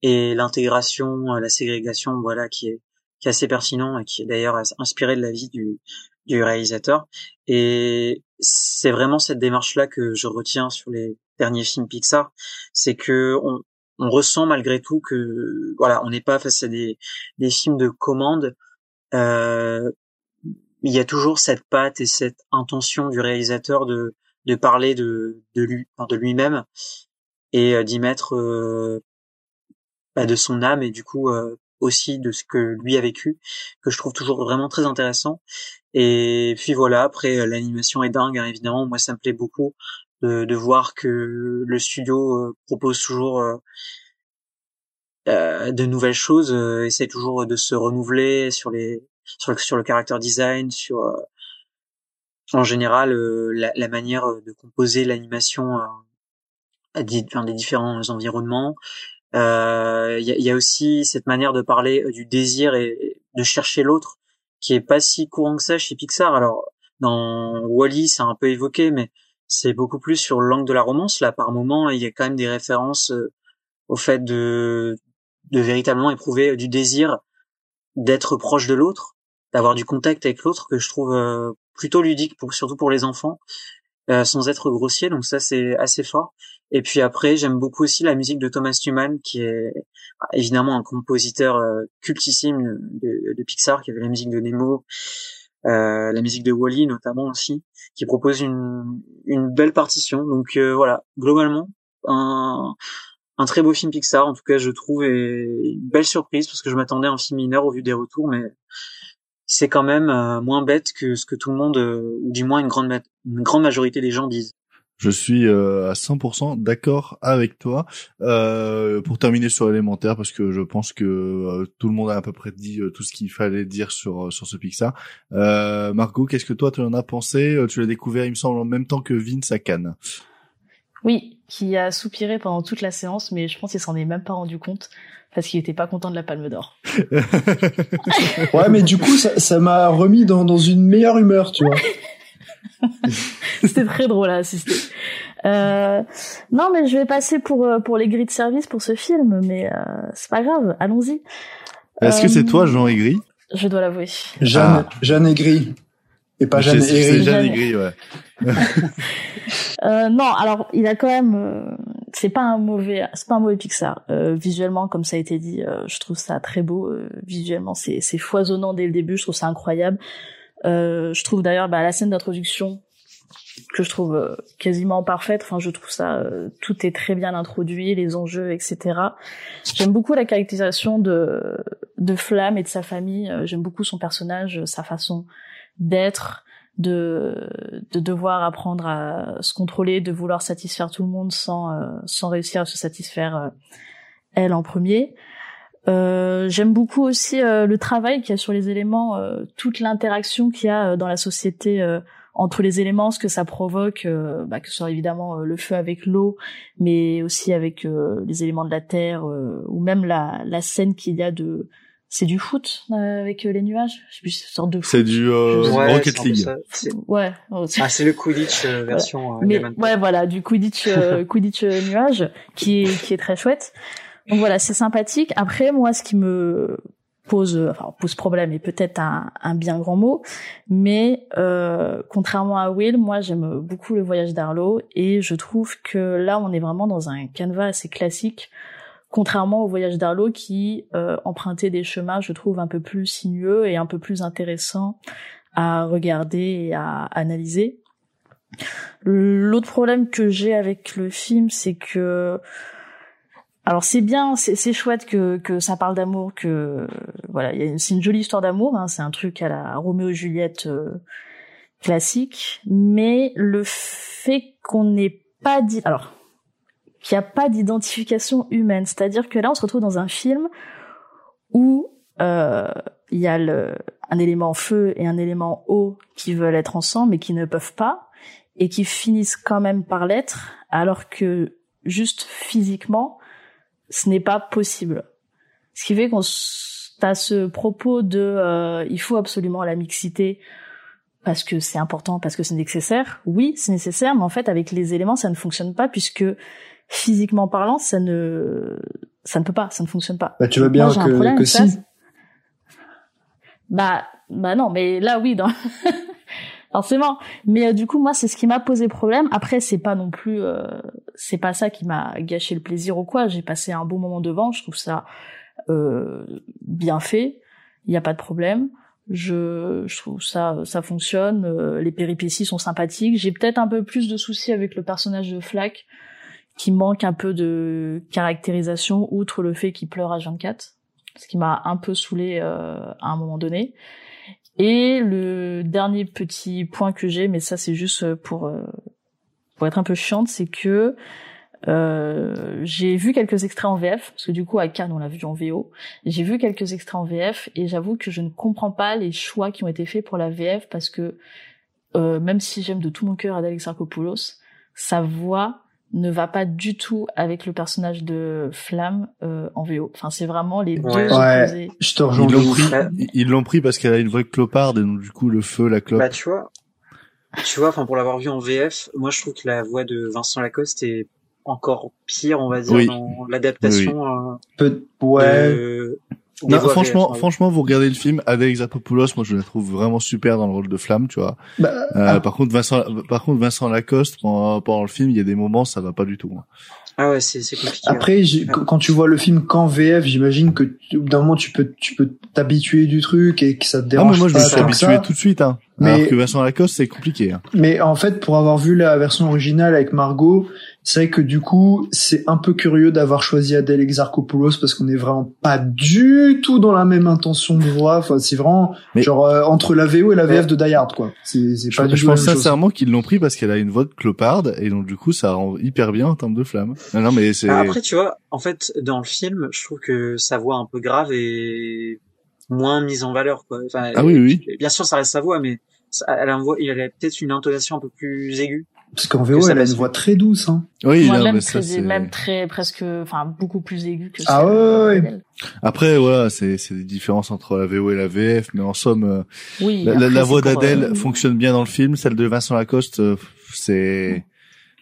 et l'intégration la ségrégation voilà qui est qui est assez pertinent et qui est d'ailleurs inspiré de la vie du, du réalisateur. Et c'est vraiment cette démarche-là que je retiens sur les derniers films Pixar, c'est que on, on, ressent malgré tout que voilà, on n'est pas face à des, des films de commande. Euh, il y a toujours cette patte et cette intention du réalisateur de, de parler de, de lui, de lui-même et euh, d'y mettre euh, bah, de son âme et du coup euh, aussi de ce que lui a vécu, que je trouve toujours vraiment très intéressant. Et puis voilà, après euh, l'animation est dingue, hein, évidemment. Moi, ça me plaît beaucoup de, de voir que le studio euh, propose toujours euh, de nouvelles choses, essaie toujours de se renouveler sur les sur le, sur le character design, sur en général la, la, manière de composer l'animation à, des différents environnements il euh, y, a, y, a, aussi cette manière de parler euh, du désir et de chercher l'autre qui est pas si courant que ça chez Pixar. Alors dans Wally, c'est un peu évoqué, mais c'est beaucoup plus sur l'angle de la romance. Là, par moment, il y a quand même des références euh, au fait de de véritablement éprouver du désir d'être proche de l'autre, d'avoir du contact avec l'autre que je trouve plutôt ludique pour surtout pour les enfants euh, sans être grossier, donc ça c'est assez fort. Et puis après, j'aime beaucoup aussi la musique de Thomas Newman, qui est bah, évidemment un compositeur euh, cultissime de, de, Pixar, qui avait la musique de Nemo, euh, la musique de Wally notamment aussi, qui propose une, une belle partition. Donc euh, voilà, globalement, un, un très beau film Pixar, en tout cas je trouve, et une belle surprise, parce que je m'attendais à un film mineur au vu des retours, mais c'est quand même euh, moins bête que ce que tout le monde, euh, ou du moins une grande, une grande majorité des gens disent. Je suis euh, à 100% d'accord avec toi. pour terminer sur l'élémentaire, parce que je pense que tout le monde a à peu près dit tout ce qu'il fallait dire sur sur ce Pixar. Margot, qu'est-ce que toi tu en as pensé? Tu l'as découvert, il me semble, en même temps que Vince à Cannes. Oui, qui a soupiré pendant toute la séance, mais je pense qu'il s'en est même pas rendu compte parce qu'il était pas content de la Palme d'Or. ouais, mais du coup, ça m'a remis dans, dans une meilleure humeur, tu vois. C'était très drôle à assister. Euh, non, mais je vais passer pour euh, pour les grilles de service pour ce film, mais euh, c'est pas grave, allons-y. Est-ce que c'est toi, Jean Aigri? Je dois l'avouer. Jeanne, ah. Jeanne Aigri. Et pas Jeanne Aigri. C'est Jeanne Aigri, ouais. euh, non, alors il a quand même, euh, c'est pas un mauvais, c'est pas un mauvais Pixar. Euh, visuellement, comme ça a été dit, euh, je trouve ça très beau. Euh, visuellement, c'est c'est foisonnant dès le début. Je trouve ça incroyable. je trouve d'ailleurs bah, la scène d'introduction que je trouve quasiment parfaite. Enfin, je trouve ça, tout est très bien introduit, les enjeux, etc. J'aime beaucoup la caractérisation de de Flamme et de sa famille. J'aime beaucoup son personnage, sa façon d'être, de, de devoir apprendre à se contrôler, de vouloir satisfaire tout le monde sans, euh, sans réussir à se satisfaire euh, elle en premier. Euh, J'aime beaucoup aussi euh, le travail qu'il y a sur les éléments, toute l'interaction qu'il y a dans la société entre les éléments, ce que ça provoque, euh, bah, que ce soit évidemment euh, le feu avec l'eau, mais aussi avec euh, les éléments de la terre, ou même la, la scène qu'il y a de... C'est du foot avec les nuages? Je sais plus, c'est sorte de C'est du Ouais, Rocket c'est un peu League. ça. Ouais. oh, Ah, c'est le Quidditch euh, version euh, mais ouais voilà du Quidditch euh, Quidditch euh, nuage qui est qui est très chouette donc voilà c'est sympathique après moi ce qui me pose euh, enfin pose problème et peut-être un, un bien grand mot mais euh, contrairement à Will moi j'aime beaucoup le voyage d'Arlo et je trouve que là on est vraiment dans un canevas assez classique contrairement au voyage d'Arlo qui euh, empruntait des chemins je trouve un peu plus sinueux et un peu plus intéressants à regarder et à analyser. L'autre problème que j'ai avec le film, c'est que alors c'est bien, c'est chouette que que ça parle d'amour, que voilà, c'est une jolie histoire d'amour, hein, c'est un truc à la Roméo et Juliette euh, classique, mais le fait qu'on n'ait pas dit, alors qu'il n'y a pas d'identification humaine, c'est-à-dire que là on se retrouve dans un film où euh, il y a le, un élément feu et un élément eau qui veulent être ensemble mais qui ne peuvent pas et qui finissent quand même par l'être alors que juste physiquement ce n'est pas possible. Ce qui fait qu'on t'as ce propos de euh, il faut absolument la mixité parce que c'est important, parce que c'est nécessaire. Oui, c'est nécessaire, mais en fait avec les éléments ça ne fonctionne pas puisque physiquement parlant ça ne ça ne peut pas, ça ne fonctionne pas. Bah, tu veux bien moi, que- problème que si. Bah bah non, mais là oui dans forcément. Mais euh, du coup, moi, c'est ce qui m'a posé problème. Après, c'est pas non plus, euh, c'est pas ça qui m'a gâché le plaisir ou quoi. J'ai passé un bon moment devant. Je trouve ça euh, bien fait. Il n'y a pas de problème. Je, je trouve ça, ça fonctionne. Euh, les péripéties sont sympathiques. J'ai peut-être un peu plus de soucis avec le personnage de Flack, qui manque un peu de caractérisation, outre le fait qu'il pleure à 24, ce qui m'a un peu saoulé euh, à un moment donné. Et le dernier petit point que j'ai, mais ça c'est juste pour euh, pour être un peu chiante, c'est que euh, j'ai vu quelques extraits en VF, parce que du coup à Cannes on l'a vu en VO. J'ai vu quelques extraits en VF et j'avoue que je ne comprends pas les choix qui ont été faits pour la VF parce que euh, même si j'aime de tout mon cœur Adèle Exarchopoulos, sa voix ne va pas du tout avec le personnage de Flamme euh, en VO. Enfin c'est vraiment les deux Ouais, opposés. je te rejoins. Ils l'ont pris, ils l'ont pris parce qu'elle a une vraie cloparde et donc du coup le feu, la clope. Bah tu vois, tu vois, enfin pour l'avoir vu en VF, moi je trouve que la voix de Vincent Lacoste est encore pire, on va dire, Oui. dans l'adaptation. euh, Peu, ouais. de- Non, franchement, franchement, vous regardez le film avec Zapopoulos, moi je la trouve vraiment super dans le rôle de Flamme, tu vois. Bah, Euh, ah, Par contre, Vincent, par contre, Vincent Lacoste pendant, pendant le film, il y a des moments, ça va pas du tout. hein. Ah ouais, c'est compliqué. Après, j'ai- quand quand tu vois le film qu'en VF, j'imagine que d'un moment tu peux tu peux t'habituer du truc et que ça te Ah, dérange mais moi je me pas suis tant que habitué ça. tout de suite, hein. Mais- Alors que Vincent Lacoste, c'est compliqué. Hein. Mais en fait, pour avoir vu la version originale avec Margot, c'est vrai que du coup, c'est un peu curieux d'avoir choisi Adèle Exarchopoulos parce qu'on est vraiment pas du tout dans la même intention de voix. Enfin, c'est vraiment Mais- genre euh, entre la VO et la VF de Die Hard, quoi. C'est c'est Je, pas du je tout la pense chose. sincèrement qu'ils l'ont pris parce qu'elle a une voix de cloparde et donc du coup ça rend hyper bien en termes de flamme. Non, non mais c'est. Après, tu vois, en fait, dans le film, je trouve que sa voix un peu grave est moins mise en valeur, quoi. Enfin, Ah oui, oui. Bien sûr, ça reste sa voix, mais ça- elle a, une voix, il a peut-être une intonation un peu plus aiguë. Parce qu'en que VO, ça elle a une voix très douce. Hein. Oui, Moi, non, même, mais ça, très, même très presque, enfin beaucoup plus aigu que Ah celle ouais, ouais, ouais. d'Adèle. Après voilà, c'est c'est des différences entre la VO et la VF, mais en somme, euh, Oui. la, la- après, la c'est voix d'Adèle euh, fonctionne bien dans le film, celle de Vincent Lacoste, euh, c'est.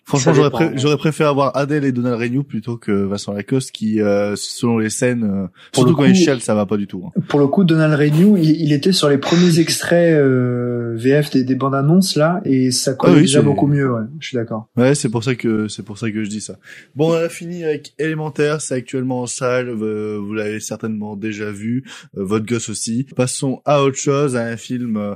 Franchement, j'aurais pré- ouais. j'aurais préféré avoir Adèle et Donald Renew plutôt que Vincent Lacoste, qui, euh, selon les scènes, euh, Pour surtout le quand coup- il chiale, ça va pas du tout. hein. Pour le coup, Donald Renew, il, il était sur les premiers extraits euh, VF des, des bandes annonces là, et ça collait Ah oui, déjà c'est- beaucoup mieux. Ouais, je suis d'accord. Ouais, c'est pour ça que c'est pour ça que je dis ça. Bon, on a fini avec Élémentaire, c'est actuellement en salle, euh, vous l'avez certainement déjà vu, euh, votre gosse aussi. Passons à autre chose, à un film euh,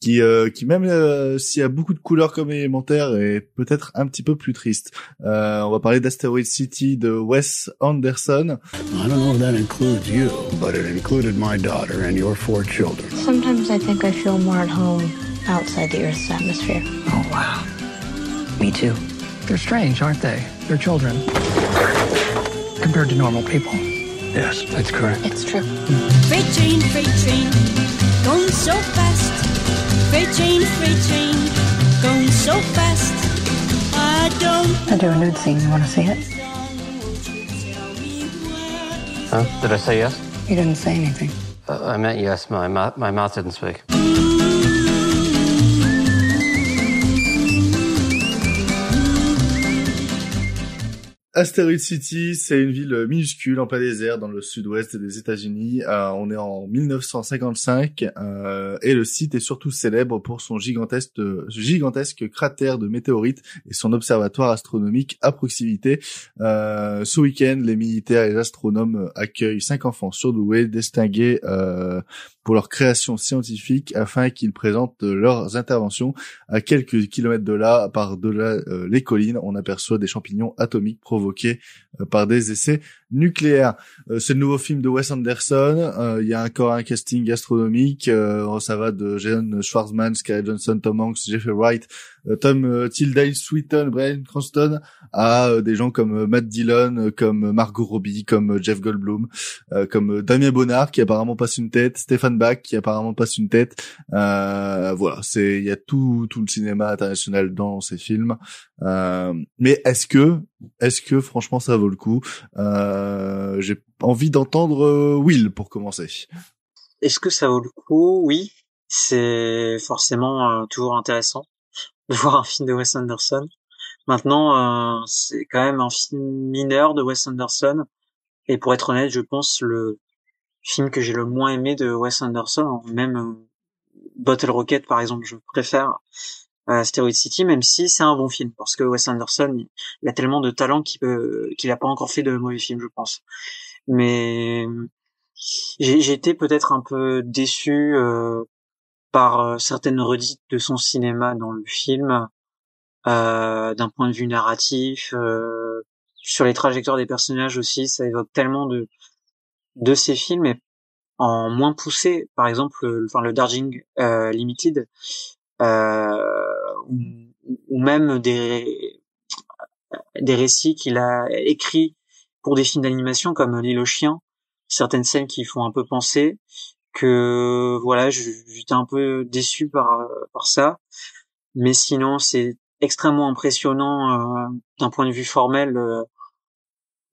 qui euh, qui même euh, s'il y a beaucoup de couleurs comme Élémentaire est peut-être un petit peu plus triste. Euh, on va parler d'Asteroid City de Wes Anderson. I don't know if that includes you, but it included my daughter and your four children. Sometimes I think I feel more at home outside the Earth's atmosphere. Oh, wow. Me too. They're strange, aren't they? They're children. Compared to normal people. Yes, that's correct. It's true. Freight train, freight train, going so fast. Freight train, freight train, going so fast. I don't I do a nude scene. You want to see it? Huh? Did I say yes? You didn't say anything. Uh, I meant yes. My, my mouth didn't speak. Asteroid City, c'est une ville minuscule en plein désert dans le sud-ouest des États-Unis. Euh, on est en 1955 euh, et le site est surtout célèbre pour son gigantesque, cratère de météorites et son observatoire astronomique à proximité. Euh, ce week-end, les militaires et les astronomes accueillent cinq enfants surdoués distingués pour leur création scientifique afin qu'ils présentent leurs interventions à quelques kilomètres de là, par delà euh, les collines, on aperçoit des champignons atomiques provoqués euh, par des essais nucléaires. Euh, c'est le nouveau film de Wes Anderson. Euh, Il y a encore un casting astronomique. Euh, ça va de Jason Schwartzman, Scarlett Johansson, Tom Hanks, Jeffrey Wright, Tom Tilday Sweeton, Brian Cranston, à des gens comme Matt Dillon, comme Margot Robbie, comme Jeff Goldblum, comme Damien Bonnard qui apparemment passe une tête, Stéphane Bach qui apparemment passe une tête. Euh, voilà, c'est il y a tout tout le cinéma international dans ces films. Euh, mais est-ce que est-ce que franchement ça vaut le coup? Euh, J'ai envie d'entendre euh, Will pour commencer. Est-ce que ça vaut le coup? Oui, c'est forcément euh, toujours intéressant de voir un film de Wes Anderson. Maintenant, euh, c'est quand même un film mineur de Wes Anderson. Et pour être honnête, je pense le film que j'ai le moins aimé de Wes Anderson, même euh, Bottle Rocket par exemple, je préfère à Asteroid City, même si c'est un bon film, parce que Wes Anderson, il, a tellement de talent qu'il peut, qu'il a pas encore fait de mauvais films, je pense. Mais j'ai j'ai été peut-être un peu déçu euh, par euh, certaines redites de son cinéma dans le film, euh, d'un point de vue narratif, euh, sur les trajectoires des personnages aussi, ça évoque tellement de de ces films, et en moins poussé, par exemple, le, enfin le Darjeeling euh, Limited, euh, ou, même des des récits qu'il a écrits pour des films d'animation comme L'île aux chiens, certaines scènes qui font un peu penser que voilà, j'étais un peu déçu par par ça, mais sinon c'est extrêmement impressionnant euh, d'un point de vue formel. euh,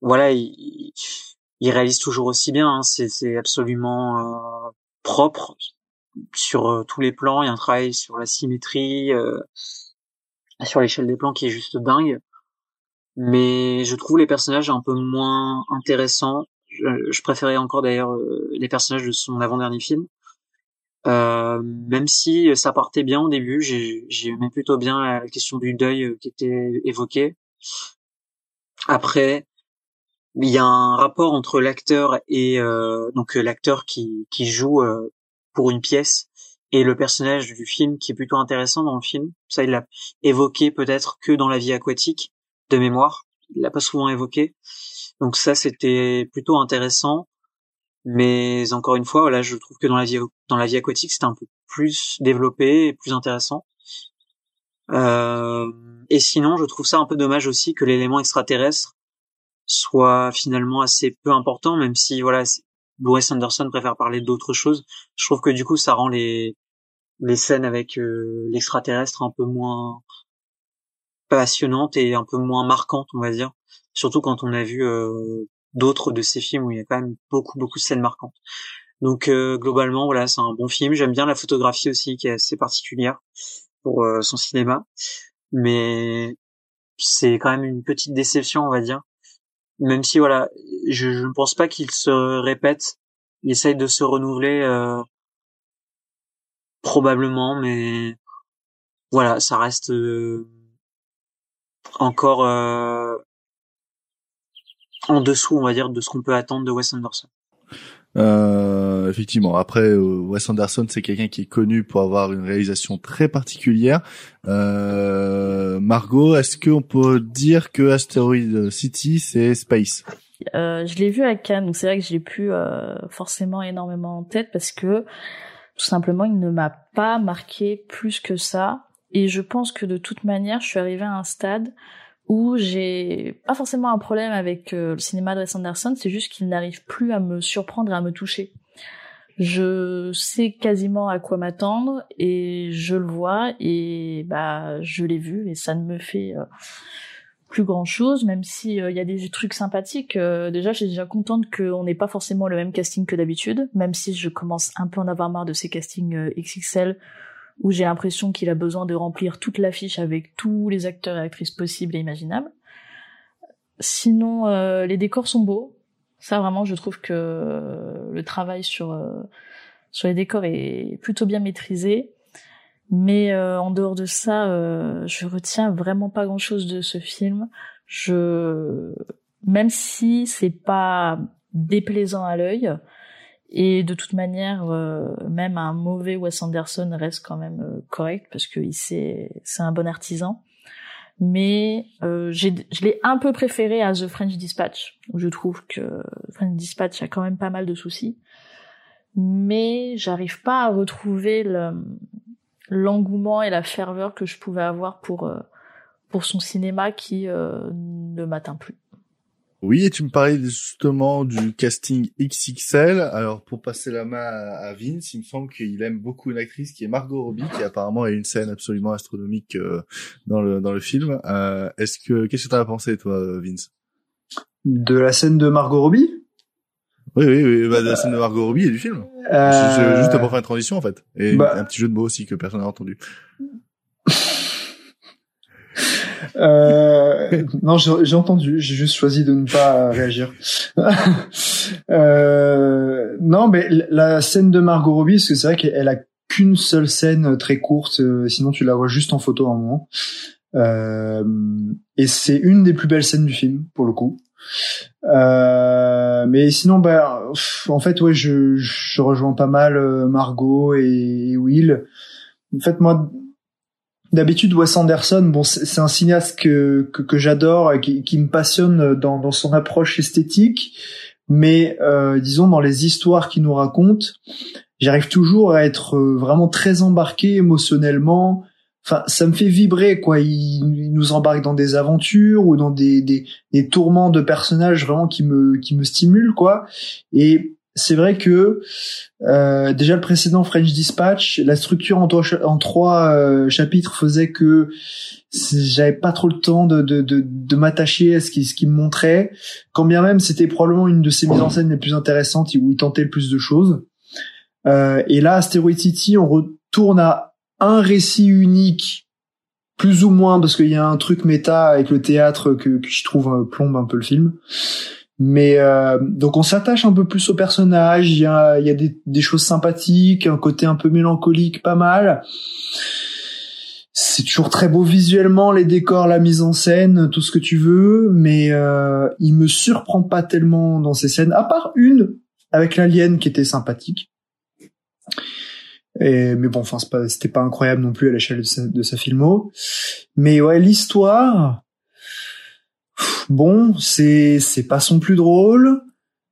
voilà, il, il- réalise toujours aussi bien, hein, c'est absolument euh, propre sur euh, tous les plans. Il y a un travail sur la symétrie, euh, sur l'échelle des plans qui est juste dingue. Mais je trouve les personnages un peu moins intéressants. Je, préférais encore d'ailleurs euh, les personnages de son avant-dernier film. Euh, même si ça partait bien au début, j'ai j'ai aimé plutôt bien la question du deuil qui était évoquée. Après, il y a un rapport entre l'acteur et euh, donc l'acteur qui qui joue euh, pour une pièce et le personnage du film qui est plutôt intéressant dans le film. Ça, il l'a évoqué peut-être que dans la vie aquatique de mémoire. Il l'a pas souvent évoqué. Donc ça, c'était plutôt intéressant. Mais encore une fois, voilà, je trouve que dans la vie dans la vie aquatique, c'était un peu plus développé et plus intéressant. Euh, et sinon, je trouve ça un peu dommage aussi que l'élément extraterrestre soit finalement assez peu important, même si voilà, Wes Anderson préfère parler d'autres choses. Je trouve que du coup, ça rend les les scènes avec euh, l'extraterrestre un peu moins passionnantes et un peu moins marquantes, on va dire. Surtout quand on a vu euh, d'autres de ces films où il y a quand même beaucoup beaucoup de scènes marquantes. Donc euh, globalement, voilà, c'est un bon film. J'aime bien la photographie aussi, qui est assez particulière pour son cinéma, mais c'est quand même une petite déception, on va dire. Même si voilà, je, ne pense pas qu'il se répète. Il essaye de se renouveler euh, probablement, mais voilà, ça reste euh, encore euh, en dessous, on va dire, de ce qu'on peut attendre de Wes Anderson. Euh, effectivement. Après, euh, Wes Anderson, c'est quelqu'un qui est connu pour avoir une réalisation très particulière. Euh, Margot, est-ce qu'on peut dire que Asteroid City, c'est Space? Euh, je l'ai vu à Cannes, donc c'est vrai que je l'ai plus euh, forcément énormément en tête parce que tout simplement il ne m'a pas marqué plus que ça. Et je pense que de toute manière, je suis arrivée à un stade où j'ai pas forcément un problème avec euh, le cinéma de Wes Anderson, c'est juste qu'il n'arrive plus à me surprendre et à me toucher. je sais quasiment à quoi m'attendre et je le vois et bah je l'ai vu et ça ne me fait euh, plus grand chose même si il y a des trucs sympathiques déjà je suis déjà contente qu'on n'ait pas forcément le même casting que d'habitude même si je commence un peu en avoir marre de ces castings XXL où j'ai l'impression qu'il a besoin de remplir toute l'affiche avec tous les acteurs et actrices possibles et imaginables. Sinon, euh, les décors sont beaux. Ça, vraiment, je trouve que le travail sur euh, sur les décors est plutôt bien maîtrisé. Mais euh, en dehors de ça, je retiens vraiment pas grand-chose de ce film. Je, même si c'est pas déplaisant à l'œil, et de toute manière, même un mauvais Wes Anderson reste quand même correct parce que c'est c'est un bon artisan mais euh, je l'ai un peu préféré à The French Dispatch, où je trouve que The French Dispatch a quand même pas mal de soucis, mais j'arrive pas à retrouver l'engouement et la ferveur que je pouvais avoir pour euh, pour son cinéma qui euh, ne m'atteint plus. Oui, et tu me parlais justement du casting XXL. Alors, pour passer la main à Vince, il me semble qu'il aime beaucoup une actrice qui est Margot Robbie, qui apparemment a une scène absolument astronomique euh, dans le dans le film. Euh, Est-ce que qu'est-ce que tu as pensé, toi, Vince? De la scène de Margot Robbie? Oui, oui, oui, bah, de la scène de Margot Robbie et du film. Euh... Juste pour faire une transition, en fait. Et bah... un petit jeu de mots aussi que personne n'a entendu. Euh, non, j'ai entendu. J'ai juste choisi de ne pas réagir. euh, non, mais la scène de Margot Robbie, parce que c'est vrai qu'elle a qu'une seule scène très courte. Euh, sinon, tu la vois juste en photo à un moment. Euh, et c'est une des plus belles scènes du film, pour le coup. Euh, mais sinon, bah, en fait, ouais, je, je rejoins pas mal euh, Margot et Will. En fait, moi, D'habitude, Wes Anderson, bon, c'est un cinéaste que que, que j'adore, et qui, qui, me passionne dans, dans son approche esthétique, mais euh, disons dans les histoires qu'il nous raconte, j'arrive toujours à être euh, vraiment très embarqué émotionnellement. Enfin, ça me fait vibrer, quoi. Il, il nous embarque dans des aventures ou dans des, des, des tourments de personnages vraiment qui me qui me stimulent, quoi. Et c'est vrai que euh, déjà le précédent French Dispatch, la structure en trois, euh, chapitres faisait que j'avais pas trop le temps de m'attacher à ce qui, ce qui me montrait, quand bien même c'était probablement une de ses mises en scène les plus intéressantes où il tentait le plus de choses. Euh, et là, Asteroid City, on retourne à un récit unique, plus ou moins, parce qu'il y a un truc méta avec le théâtre que, que je trouve euh, plombe un peu le film. Mais euh, donc on s'attache un peu plus au personnage, il y a, y a des, des, choses sympathiques, un côté un peu mélancolique, pas mal. C'est toujours très beau visuellement, les décors, la mise en scène, tout ce que tu veux, mais euh, il me surprend pas tellement dans ces scènes, à part une avec l'alien qui était sympathique. Et, mais bon, enfin, c'était pas, pas incroyable non plus à l'échelle de de sa filmo. Mais ouais, l'histoire, bon, c'est c'est pas son plus drôle,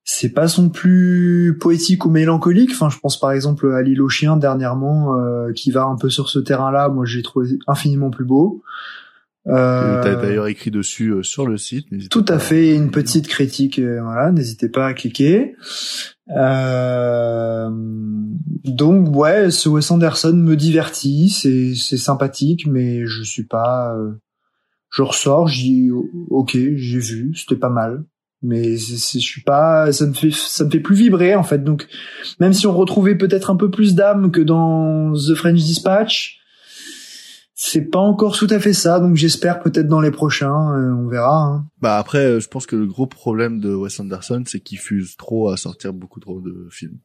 c'est pas son plus poétique ou mélancolique. Enfin, je pense par exemple à L'île aux chiens dernièrement, euh, qui va un peu sur ce terrain-là. Moi, j'ai trouvé infiniment plus beau. Euh, T'as d'ailleurs écrit dessus euh, sur le site. Tout à fait, une petite critique. Euh, voilà, n'hésitez pas à cliquer. Euh, donc ouais, ce Wes Anderson me divertit, c'est c'est sympathique, mais je suis pas je ressors, je dis ok, j'ai vu, c'était pas mal, mais je suis pas, ça me fait, ça me fait plus vibrer en fait. Donc même si on retrouvait peut-être un peu plus d'âme que dans The French Dispatch, c'est pas encore tout à fait ça. Donc j'espère peut-être dans les prochains, euh, on verra. Hein. Bah après, euh, je pense que le gros problème de Wes Anderson, c'est qu'il fuse trop à sortir beaucoup trop de films.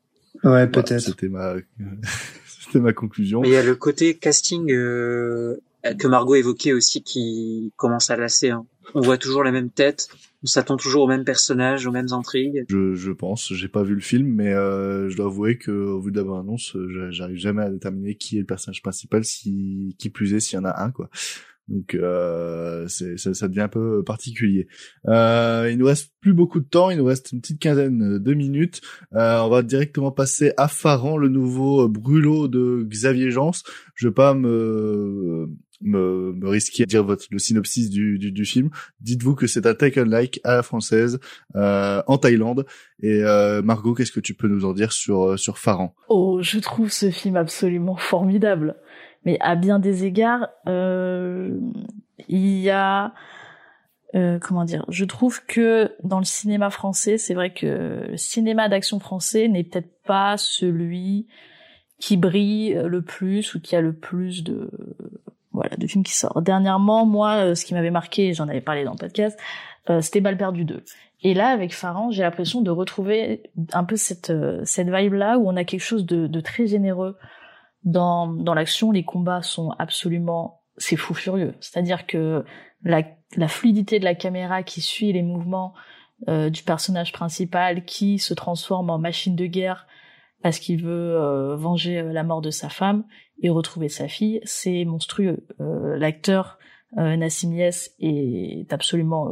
Ouais, peut-être. c'était ma, c'était ma conclusion. Mais il y a le côté casting. Euh, que Margot évoquait aussi qui commence à lasser. Hein. On voit toujours la même tête, on s'attend toujours aux mêmes personnages, aux mêmes intrigues. Je, je pense, j'ai pas vu le film, mais euh, je dois avouer que au vu de la annonce, j'arrive jamais à déterminer qui est le personnage principal, si qui plus est s'il y en a un quoi. Donc euh, ça, ça, devient un peu particulier. Euh, il nous reste plus beaucoup de temps, il nous reste une petite quinzaine de minutes. Euh, on va directement passer à Faran, le nouveau brûlot de Xavier Jans. Je vais pas me me, me risquer à dire votre le synopsis du, du, du film. Dites-vous que c'est un take like à la française euh, en Thaïlande. Et euh, Margot, qu'est-ce que tu peux nous en dire sur sur Faran Oh, je trouve ce film absolument formidable mais à bien des égards, euh, il y a euh, comment dire Je trouve que dans le cinéma français, c'est vrai que le cinéma d'action français n'est peut-être pas celui qui brille le plus ou qui a le plus de voilà de films qui sortent. Dernièrement, moi, euh, ce qui m'avait marqué, j'en avais parlé dans le podcast, euh, c'était Balle perdue 2. Et là, avec Farhan, j'ai l'impression de retrouver un peu cette euh, cette vibe là où on a quelque chose de, de très généreux dans, dans l'action, les combats sont absolument, c'est fou furieux. C'est-à-dire que la, la fluidité de la caméra qui suit les mouvements euh, du personnage principal qui se transforme en machine de guerre parce qu'il veut euh, venger euh, la mort de sa femme et retrouver sa fille, c'est monstrueux. Euh, l'acteur euh, Nassim Yes est absolument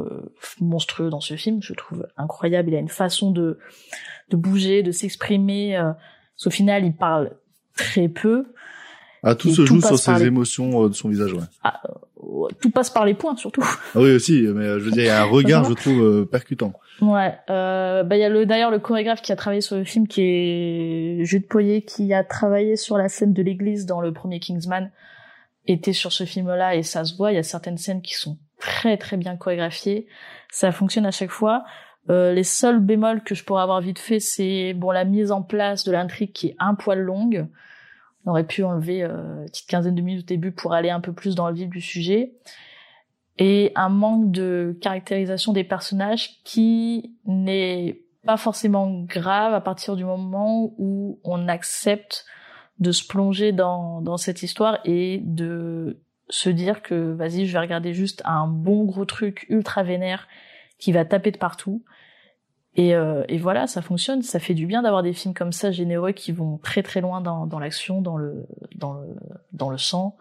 monstrueux dans ce film, je trouve incroyable. Il a une façon de de bouger, de s'exprimer. au final, il parle très peu. Ah, tout se joue sur ses émotions euh, de son visage, ouais. Ah, euh, tout passe par les points, surtout. Ah oui, aussi, mais euh, je veux dire, il y a un regard, je trouve, percutant. Ouais, euh, bah il y a le d'ailleurs le chorégraphe qui a travaillé sur le film, qui est Jude Poyer, qui a travaillé sur la scène de l'église dans le premier Kingsman, était sur ce film-là et ça se voit. Il y a certaines scènes qui sont très très bien chorégraphiées. Ça fonctionne à chaque fois. Euh, les seuls bémols que je pourrais avoir vite fait, c'est bon la mise en place de l'intrigue qui est un poil longue. On aurait pu enlever euh, une petite quinzaine de minutes au début pour aller un peu plus dans le vif du sujet. Et un manque de caractérisation des personnages qui n'est pas forcément grave à partir du moment où on accepte de se plonger dans, dans cette histoire et de se dire que vas-y je vais regarder juste un bon gros truc ultra vénère qui va taper de partout et, euh, et, voilà, ça fonctionne, ça fait du bien d'avoir des films comme ça généreux qui vont très très loin dans, l'action, dans le, dans le dans le sang,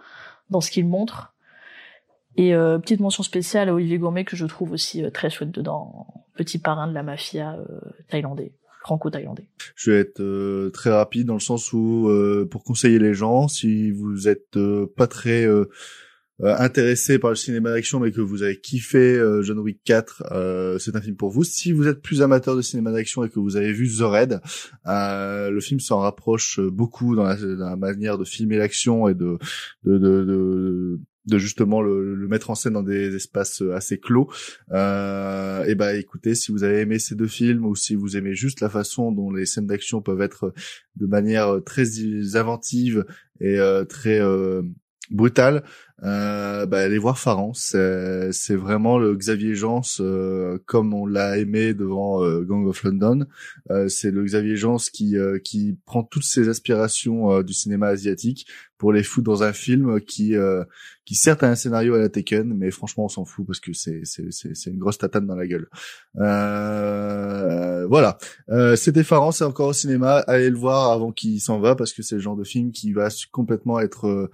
dans ce qu'ils montrent. Et euh, petite mention spéciale à Olivier Gourmet que je trouve aussi euh, très chouette dedans, petit parrain de la mafia euh, thaïlandais, franco-thaïlandais. Je vais être très rapide dans le sens où pour conseiller les gens, si vous êtes pas très intéressé par le cinéma d'action mais que vous avez kiffé euh, John Wick 4, euh, c'est un film pour vous. Si vous êtes plus amateur de cinéma d'action et que vous avez vu The Raid, euh, le film s'en rapproche beaucoup dans la, dans la, manière de filmer l'action et de de, de, de, de justement le, le, mettre en scène dans des espaces assez clos. Euh, et bah écoutez, si vous avez aimé ces deux films ou si vous aimez juste la façon dont les scènes d'action peuvent être de manière très inventive et euh, très euh, brutale, euh, bah, allez voir Faran, c'est vraiment le Xavier Jans euh, comme on l'a aimé devant euh, Gang of London. Euh, c'est le Xavier Jans qui euh, qui prend toutes ses aspirations du cinéma asiatique pour les foutre dans un film qui qui certes a un scénario à la Taken, mais franchement on s'en fout parce que c'est c'est c'est une grosse tatane dans la gueule. voilà, c'était Faran, c'est encore au cinéma. Allez le voir avant qu'il s'en va parce que c'est le genre de film qui va complètement être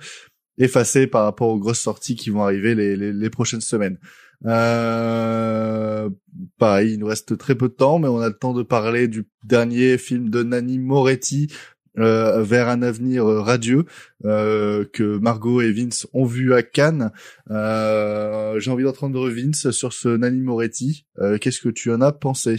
effacé par rapport aux grosses sorties qui vont arriver les, les, les prochaines semaines. Euh, pareil, il nous reste très peu de temps, mais on a le temps de parler du dernier film de Nanni Moretti, euh, vers un avenir radieux euh, que Margot et Vince ont vu à Cannes. Euh, J'ai envie d'entendre Vince sur ce Nanni Moretti. Euh, qu'est-ce que tu en as pensé?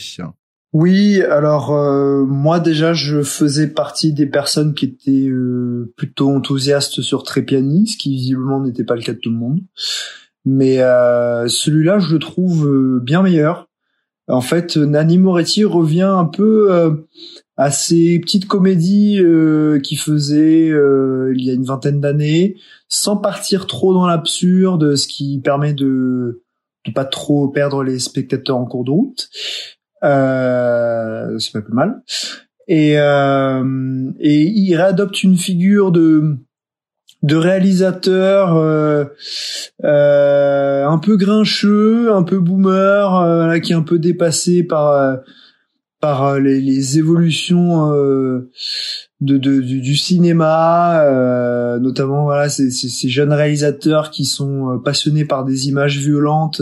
Oui, alors euh, moi déjà je faisais partie des personnes qui étaient euh, plutôt enthousiastes sur Trépiani, ce qui visiblement n'était pas le cas de tout le monde. Mais euh, celui-là je le trouve bien meilleur. En fait, Nani Moretti revient un peu à ces petites comédies qu'il faisait il y a une vingtaine d'années, sans partir trop dans l'absurde, ce qui permet de de pas trop perdre les spectateurs en cours de route. Euh, c'est pas plus mal. Et, euh, et il réadopte une figure de de réalisateur euh, euh, un peu grincheux, un peu boomer, euh, qui est un peu dépassé par par les, les évolutions de, de du, du, cinéma, notamment voilà ces, jeunes réalisateurs qui sont passionnés par des images violentes,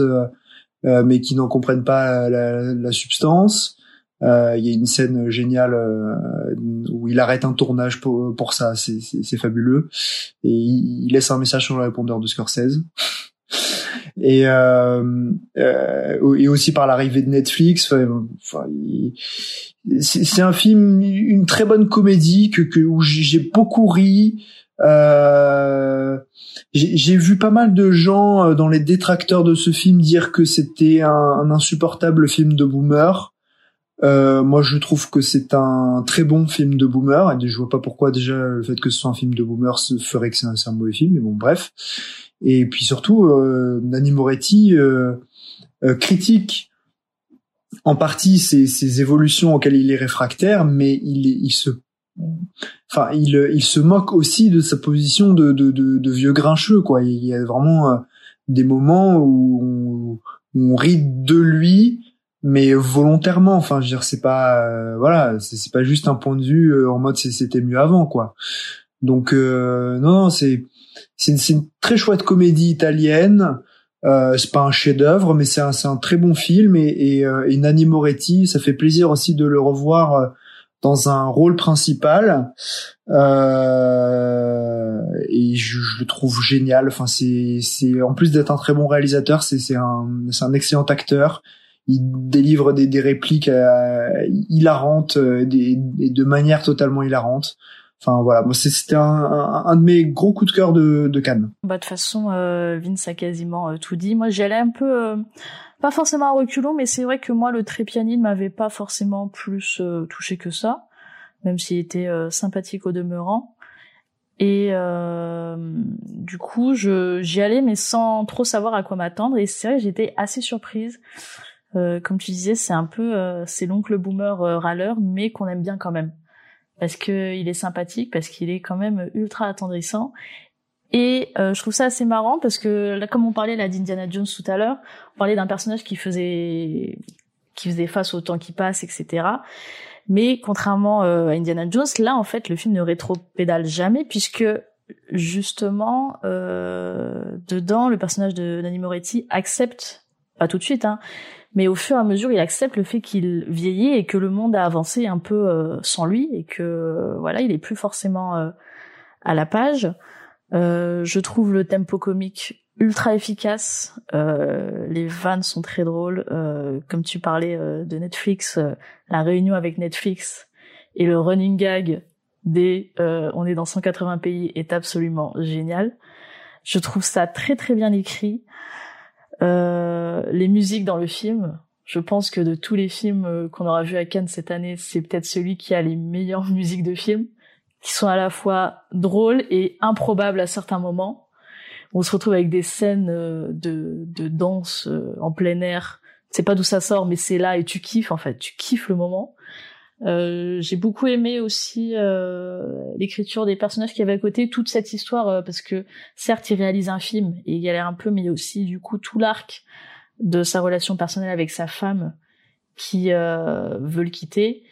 mais qui n'en comprennent pas la, la substance. Euh, il y a une scène géniale euh, où il arrête un tournage pour, pour ça, c'est fabuleux. Et il, laisse un message sur le répondeur de Scorsese. et euh, euh, et aussi par l'arrivée de Netflix. C'est un film, une très bonne comédie que, que où j'ai beaucoup ri. Euh, j'ai vu pas mal de gens dans les détracteurs de ce film dire que c'était un, insupportable film de boomer. Euh, moi, je trouve que c'est un très bon film de boomer. Et je vois pas pourquoi déjà le fait que ce soit un film de boomer ferait que c'est un, mauvais film. Mais bon, bref. Et puis surtout, euh, Nanni Moretti euh, euh, critique en partie ces, évolutions auxquelles il est réfractaire, mais il se, enfin, il, il se moque aussi de sa position de, de, de, de vieux grincheux. Quoi. Il y a vraiment euh, des moments où on, où on rit de lui mais volontairement enfin je veux dire c'est pas euh, voilà c'est pas juste un point de vue euh, en mode c'était mieux avant quoi donc euh, non, non c'est c'est une, très chouette comédie italienne euh, c'est pas un chef-d'œuvre mais c'est un un très bon film et et, et Nanni Moretti ça fait plaisir aussi de le revoir dans un rôle principal euh, et je, le trouve génial enfin c'est en plus d'être un très bon réalisateur c'est un excellent acteur il délivre des, répliques euh, hilarantes euh, des, de manière totalement hilarante. Enfin voilà, moi c'était un, de mes gros coups de cœur de, Cannes. Bah de toute façon, Vince a quasiment tout dit. Moi j'y allais un peu, pas forcément à reculons, mais c'est vrai que moi le trépiani ne m'avait pas forcément plus touché que ça, même s'il était sympathique au demeurant. Et du coup, je j'y allais mais sans trop savoir à quoi m'attendre. Et c'est vrai, j'étais assez surprise. Euh, comme tu disais, c'est un peu euh, c'est l'oncle boomer euh, râleur, mais qu'on aime bien quand même parce que il est sympathique, parce qu'il est quand même ultra attendrissant. Et je trouve ça assez marrant parce que là, comme on parlait là d'Indiana Jones tout à l'heure, on parlait d'un personnage qui faisait qui faisait face au temps qui passe, etc. Mais contrairement à Indiana Jones, là en fait le film ne rétro-pédale jamais puisque justement dedans le personnage de Nanny Moretti accepte pas tout de suite hein, mais au fur et à mesure, il accepte le fait qu'il vieillit et que le monde a avancé un peu euh, sans lui et que euh, voilà, il est plus forcément euh, à la page. Je trouve le tempo comique ultra efficace. les vannes sont très drôles. comme tu parlais de Netflix, la réunion avec Netflix et le running gag des on est dans 180 pays est absolument génial. Je trouve ça très très bien écrit. Euh, les musiques dans le film, je pense que de tous les films euh, qu'on aura vus à Cannes cette année, c'est peut-être celui qui a les meilleures musiques de film, qui sont à la fois drôles et improbables à certains moments. On se retrouve avec des scènes euh, de, de danse en plein air. C'est pas d'où ça sort, mais c'est là et tu kiffes en fait. Tu kiffes le moment. Euh, j'ai beaucoup aimé aussi euh, l'écriture des personnages qui avait à côté, toute cette histoire, euh, parce que certes, il réalise un film et il galère un peu, mais il y a aussi du coup tout l'arc de sa relation personnelle avec sa femme qui veut le quitter,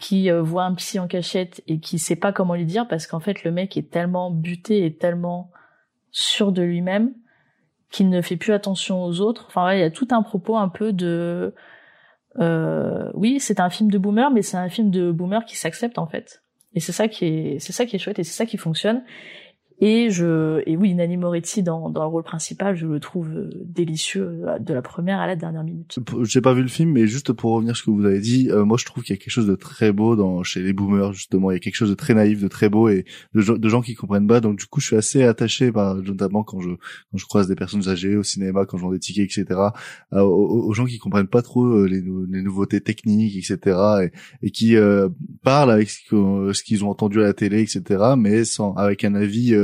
qui voit un psy en cachette et qui sait pas comment lui dire parce qu'en fait le mec est tellement buté et tellement sûr de lui-même qu'il ne fait plus attention aux autres. Enfin, il y a tout un propos un peu de euh, oui, c'est un film de boomer, mais c'est un film de boomer qui s'accepte en fait. Et c'est ça qui est, c'est ça qui est chouette et c'est ça qui fonctionne. Et je, et oui, Nanni Moretti dans, dans le rôle principal, je le trouve euh, délicieux euh, de la première à la dernière minute. J'ai pas vu le film, mais juste pour revenir sur ce que vous avez dit, euh, moi je trouve qu'il y a quelque chose de très beau dans chez les boomers justement. Il y a quelque chose de très naïf, de très beau et de, de gens qui comprennent pas. Donc du coup, je suis assez attaché, par, notamment quand je quand je croise des personnes âgées au cinéma, quand je vends des tickets, etc. aux, gens qui comprennent pas trop les, les nouveautés techniques, etc. Et, et qui parlent avec ce qu'ils ont entendu à la télé, etc. Mais sans avec un avis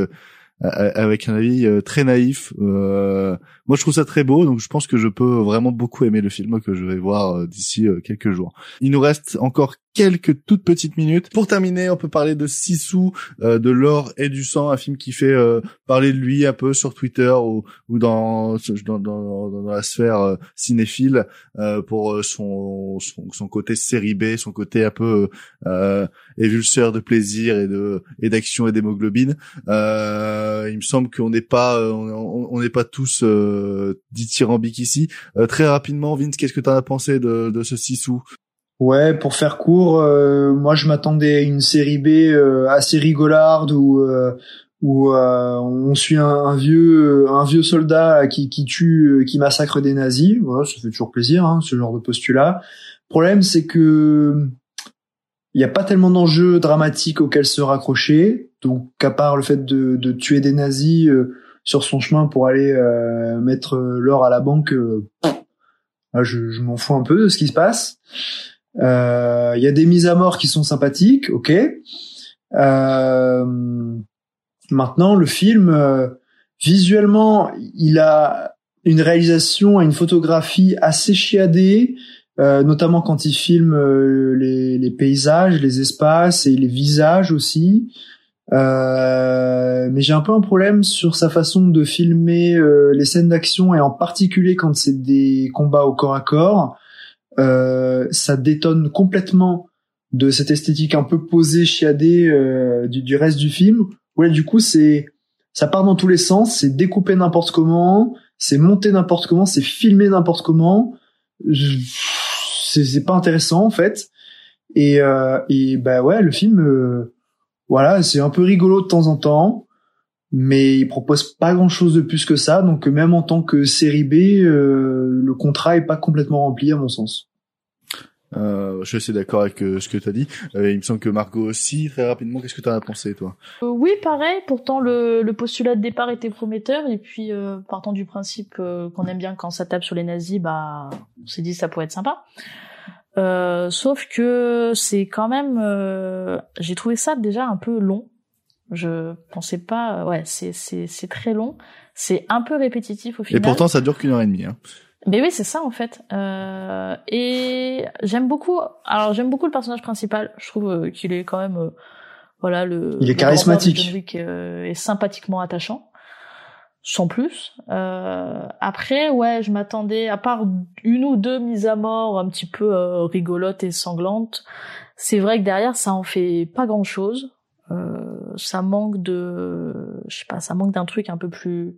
avec un avis euh, très naïf. Euh, moi, je trouve ça très beau, donc je pense que je peux vraiment beaucoup aimer le film que je vais voir euh, d'ici quelques jours. Il nous reste encore quelques toutes petites minutes. Pour terminer, on peut parler de Sissou, euh, de l'or et du sang, un film qui fait euh, parler de lui un peu sur Twitter ou, ou dans, dans, dans, dans la sphère euh, cinéphile pour son, son, son côté série B, son côté un peu évulseur de plaisir et de et d'action et d'hémoglobine. il me semble qu'on n'est pas on n'est pas tous dithyrambiques ici. très rapidement, Vince, qu'est-ce que tu as pensé de, de ce Sissou Ouais, pour faire court, euh, moi je m'attendais à une série B euh, assez rigolarde où euh, où on suit un, vieux un vieux soldat qui qui tue qui massacre des nazis. Voilà, ça fait toujours plaisir hein, ce genre de postulat. Le problème c'est que il n'y a pas tellement d'enjeux dramatiques auxquels se raccrocher. Donc à part le fait de, de tuer des nazis sur son chemin pour aller mettre l'or à la banque, je, je m'en fous un peu de ce qui se passe. Euh, il y a des mises à mort qui sont sympathiques, ok. Euh, maintenant, le film, euh, visuellement, il a une réalisation et une photographie assez chiadée, notamment quand il filme les, les, paysages, les espaces et les visages aussi. mais j'ai un peu un problème sur sa façon de filmer les scènes d'action et en particulier quand c'est des combats au corps à corps. Euh, ça détonne complètement de cette esthétique un peu posée, chiadée euh, du, du, reste du film. Ouais, du coup, c'est ça part dans tous les sens, c'est découpé n'importe comment, c'est monté n'importe comment, c'est filmé n'importe comment. C'est pas intéressant en fait. Et, euh, et bah ouais, le film, euh, voilà, c'est un peu rigolo de temps en temps, mais il propose pas grand chose de plus que ça. Donc même en tant que série B, euh, le contrat est pas complètement rempli à mon sens. Euh, je suis d'accord avec euh, ce que tu as dit. Euh, il me semble que Margot aussi, très rapidement, qu'est-ce que tu en as pensé, toi? Euh, Oui, pareil. Pourtant, le, le, postulat de départ était prometteur. Et puis, partant du principe qu'on aime bien quand ça tape sur les nazis, bah, on s'est dit que ça pourrait être sympa. sauf que c'est quand même... J'ai trouvé ça déjà un peu long. Je pensais pas... Ouais, c'est très long. C'est un peu répétitif au final. Et pourtant, ça dure qu'une heure et demie. Hein. Mais oui, c'est ça en fait. Euh, et j'aime beaucoup. Alors j'aime beaucoup le personnage principal. Je trouve euh, qu'il est quand même, euh, voilà, le. Il est charismatique. John euh, est sympathiquement attachant, sans plus. après, ouais, je m'attendais, à part une ou deux mises à mort un petit peu rigolotes et sanglantes, c'est vrai que derrière ça en fait pas grand chose. Ça manque de, je sais pas, ça manque d'un truc un peu plus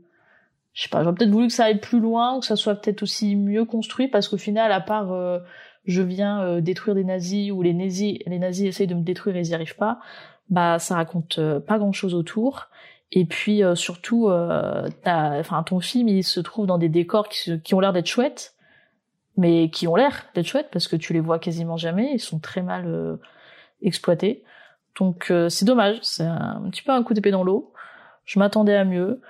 je sais pas, j'aurais peut-être voulu que ça aille plus loin, que ça soit peut-être aussi mieux construit, parce qu'au final, à part euh, je viens euh, détruire des nazis ou les nazis, les nazis essayent de me détruire et ils y arrivent pas, bah ça raconte euh, pas grand-chose autour. Et puis surtout, enfin ton film, il se trouve dans des décors qui, qui ont l'air d'être chouettes, mais qui ont l'air d'être chouettes parce que tu les vois quasiment jamais, ils sont très mal exploités. Donc c'est dommage, c'est un, petit peu un coup d'épée dans l'eau. Je m'attendais à mieux.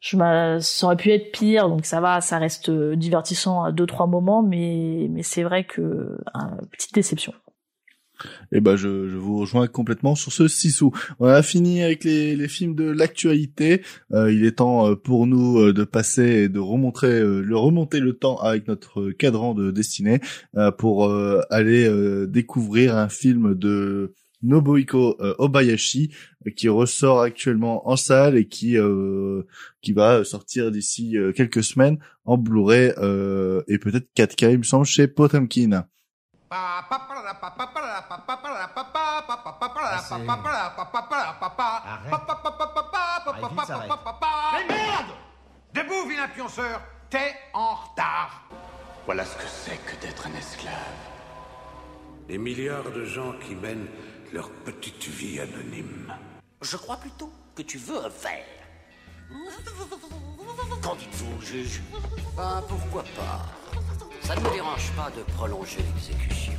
Je ça aurait pu être pire. Donc ça va ça reste euh, divertissant à deux trois moments. Mais mais c'est vrai que petite déception. Eh ben je, je vous rejoins complètement sur ce sous. On a fini avec les, les films de l'actualité. Euh, il est temps euh, pour nous de passer et de remontrer le remonter le temps avec notre cadran de destinée pour aller découvrir un film de Nobuhiko euh, Obayashi euh, qui ressort actuellement en salle et qui euh, qui va sortir d'ici quelques semaines en Blu-ray et peut-être 4K il me semble chez Potemkin. Mais merde Debout, vilain pionceur T'es en retard Voilà ce que c'est que d'être un esclave. Des milliards de gens qui mènent leur petite vie anonyme. Je crois plutôt que tu veux un verre. Qu'en dites-vous, juge? Ben, pourquoi pas? Ça ne me dérange pas de prolonger l'exécution.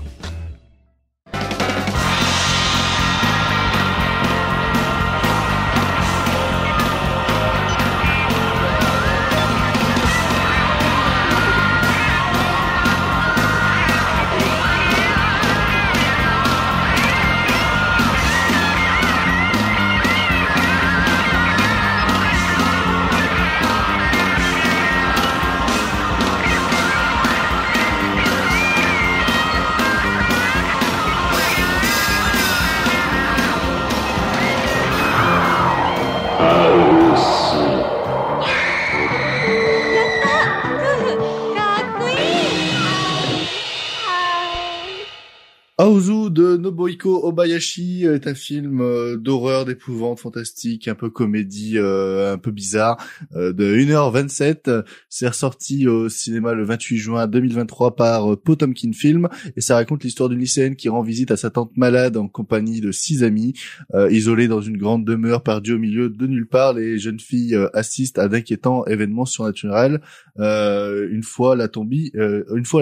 Aozu de Nobuhiko Obayashi est un film euh, d'horreur, d'épouvante, fantastique, un peu comédie, euh, un peu bizarre, euh, de 1h27. C'est ressorti au cinéma le 28 juin 2023 par Potomkin Film et ça raconte l'histoire d'une lycéenne qui rend visite à sa tante malade en compagnie de six amis. isolés dans une grande demeure perdue au milieu de nulle part, les jeunes filles assistent à d'inquiétants événements surnaturels une fois la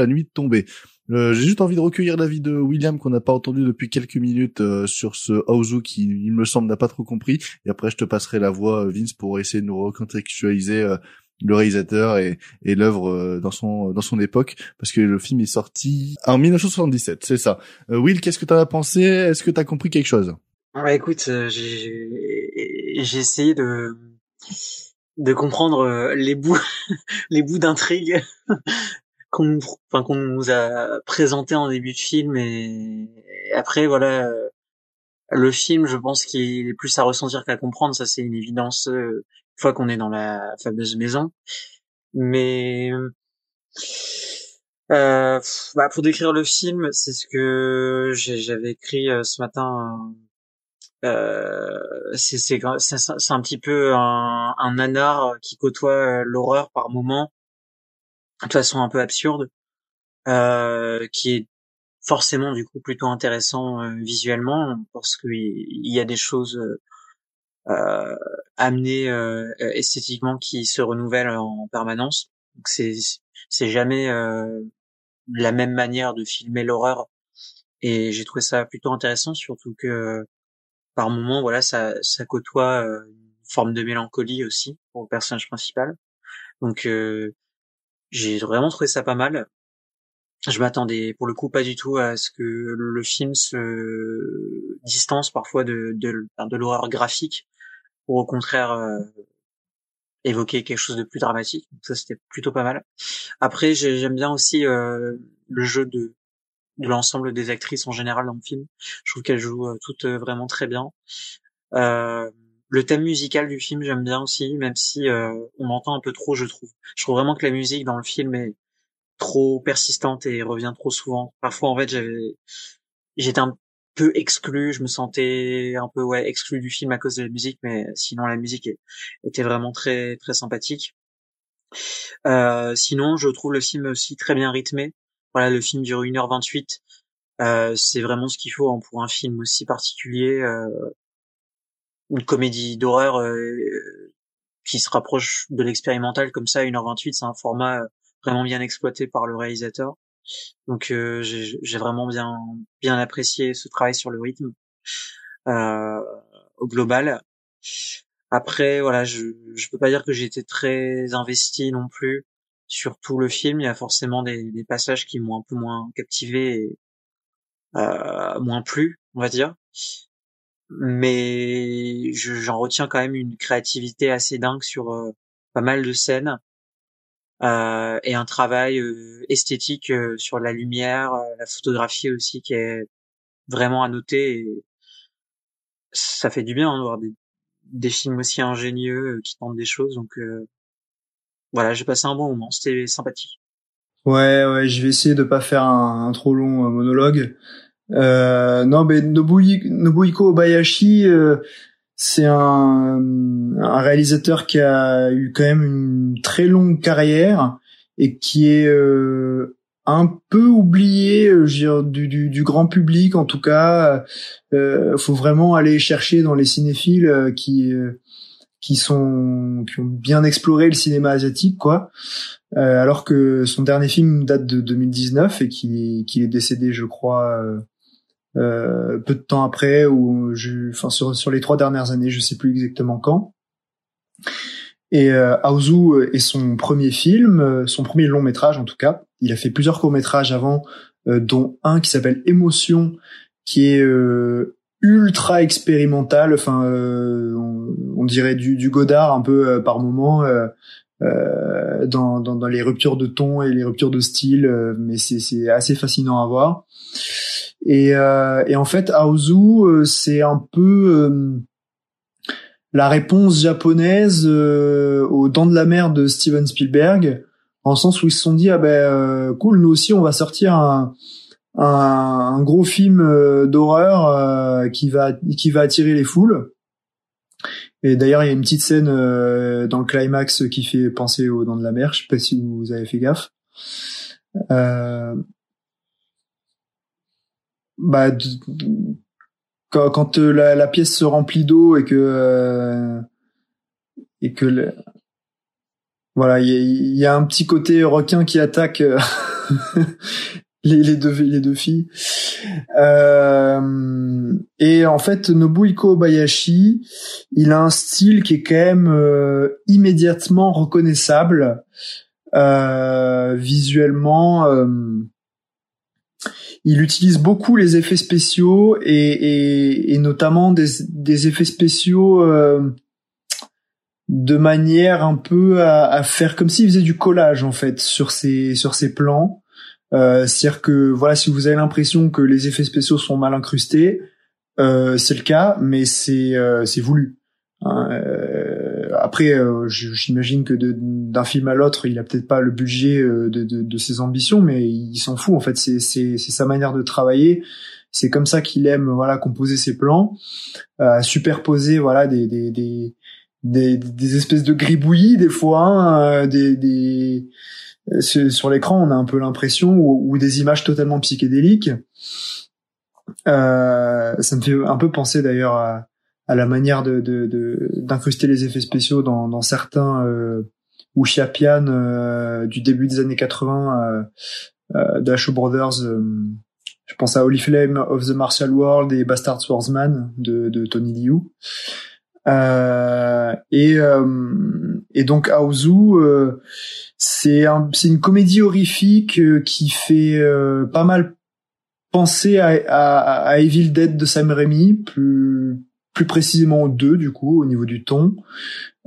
nuit tombée. Euh, j'ai juste envie de recueillir l'avis de William qu'on n'a pas entendu depuis quelques minutes euh, sur ce Aozu qui, il me semble, n'a pas trop compris. Et après, je te passerai la voix, euh, Vince, pour essayer de nous recontextualiser le réalisateur et, l'œuvre dans son dans son époque, parce que le film est sorti en 1977, c'est ça. Will, qu'est-ce que t'en as pensé? Est-ce que t'as compris quelque chose? Ouais, écoute, j'ai j'ai essayé de de comprendre les bouts les bouts d'intrigue qu'on enfin qu'on nous a présenté en début de film et, après voilà le film je pense qu'il est plus à ressentir qu'à comprendre ça c'est une évidence euh, une fois qu'on est dans la fameuse maison. Mais euh, bah, pour décrire le film c'est ce que j'avais écrit euh, ce matin euh, c'est c'est c'est un petit peu un, un nanar qui côtoie l'horreur par moment de façon un peu absurde, euh, qui est forcément du coup plutôt intéressant euh, visuellement parce qu'il y, a des choses euh, amenées euh, esthétiquement qui se renouvellent en permanence. Donc c'est c'est jamais la même manière de filmer l'horreur et j'ai trouvé ça plutôt intéressant surtout que par moments voilà ça ça côtoie une forme de mélancolie aussi pour le personnage principal. Donc euh, j'ai vraiment trouvé ça pas mal. Je m'attendais pour le coup pas du tout à ce que le film se distance parfois de, de, l'horreur graphique pour au contraire euh, évoquer quelque chose de plus dramatique. Ça c'était plutôt pas mal. Après j'aime bien aussi euh, le jeu de, de l'ensemble des actrices en général dans le film. Je trouve qu'elles jouent euh, toutes vraiment très bien. Euh, le thème musical du film, j'aime bien aussi, même si euh, on entend un peu trop, je trouve. Je trouve vraiment que la musique dans le film est trop persistante et revient trop souvent. Parfois, en fait, j'étais un peu exclu, je me sentais un peu ouais exclu du film à cause de la musique, mais sinon la musique était vraiment très très sympathique. Euh, sinon, je trouve le film aussi très bien rythmé. Voilà, le film dure 1h28. Euh, c'est vraiment ce qu'il faut hein, pour un film aussi particulier. Euh, une comédie d'horreur euh, qui se rapproche de l'expérimental comme ça 1h28 c'est un format euh, vraiment bien exploité par le réalisateur. Donc euh, j'ai vraiment bien bien apprécié ce travail sur le rythme euh, au global. Après voilà je je peux pas dire que j'ai été très investi non plus sur tout le film. Il y a forcément des, des passages qui m'ont un peu moins captivé et euh, moins plu on va dire mais j'en retiens quand même une créativité assez dingue sur euh, pas mal de scènes euh, et un travail euh, esthétique euh, sur la lumière, la photographie aussi qui est vraiment à noter. Et ça fait du bien hein, de voir des, des, films aussi ingénieux qui tentent des choses. Donc voilà, j'ai passé un bon moment, c'était sympathique. Ouais, ouais, je vais essayer de pas faire un, un trop long monologue. Euh, non, mais Nobuhiko Obayashi, euh, c'est un, un, réalisateur qui a eu quand même une très longue carrière et qui est euh, un peu oublié euh, je du, du, du, grand public en tout cas. Euh, faut vraiment aller chercher dans les cinéphiles euh, qui qui sont qui ont bien exploré le cinéma asiatique quoi. alors que son dernier film date de 2019 et qu'il qui est décédé je crois peu de temps après ou enfin sur, sur les trois dernières années, je sais plus exactement quand. Et euh, est son premier film, euh, son premier long métrage en tout cas. Il a fait plusieurs courts métrages avant, euh, dont un qui s'appelle Émotion, qui est ultra expérimental. Enfin, on, on, dirait du, du Godard un peu par moment. Dans, dans, dans, les ruptures de ton et les ruptures de style, mais c'est assez fascinant à voir. Et, euh, et en fait, Aozu, euh, c'est un peu euh, la réponse japonaise aux Dents de la Mer de Steven Spielberg, en sens où ils se sont dit ah ben cool, nous aussi on va sortir un, un, gros film d'horreur qui va qui va attirer les foules. Et d'ailleurs, il y a une petite scène dans le climax qui fait penser aux Dents de la Mer. Je sais pas si vous avez fait gaffe. Euh, bah, quand, quand la, la, pièce se remplit d'eau et que euh, et que le, voilà, il y, y, a un petit côté requin qui attaque euh, les, les, deux les deux filles. Euh, et en fait, Nobuhiko Bayashi, il a un style qui est quand même euh, immédiatement reconnaissable euh, visuellement. Il utilise beaucoup les effets spéciaux et, et, et notamment des, des effets spéciaux de manière un peu à, à faire comme s'il faisait du collage en fait sur ses sur ses plans. Euh, C'est-à-dire que voilà, si vous avez l'impression que les effets spéciaux sont mal incrustés, euh, c'est le cas, mais c'est euh, c'est voulu. Hein, euh, après, euh, j'imagine que d'un film à l'autre, il a peut-être pas le budget de, de, ses ambitions, mais il s'en fout. En fait, c'est sa manière de travailler. C'est comme ça qu'il aime voilà composer ses plans, superposer voilà des, espèces de gribouillis des fois, hein, des, des sur l'écran on a un peu l'impression ou, des images totalement psychédéliques. Euh, ça me fait un peu penser d'ailleurs à, à, la manière de d'incruster de, les effets spéciaux dans, dans certains euh, Ushiapian euh, du début des années 80 euh, euh, de Brothers. Euh, je pense à Holy Flame of the Martial World et Bastard Swordsman de, de Tony Liu. Euh, et, et donc Aozu, c'est un, c'est une comédie horrifique qui fait pas mal penser à, à, à, Evil Dead de Sam Raimi, plus plus précisément 2 du coup au niveau du ton.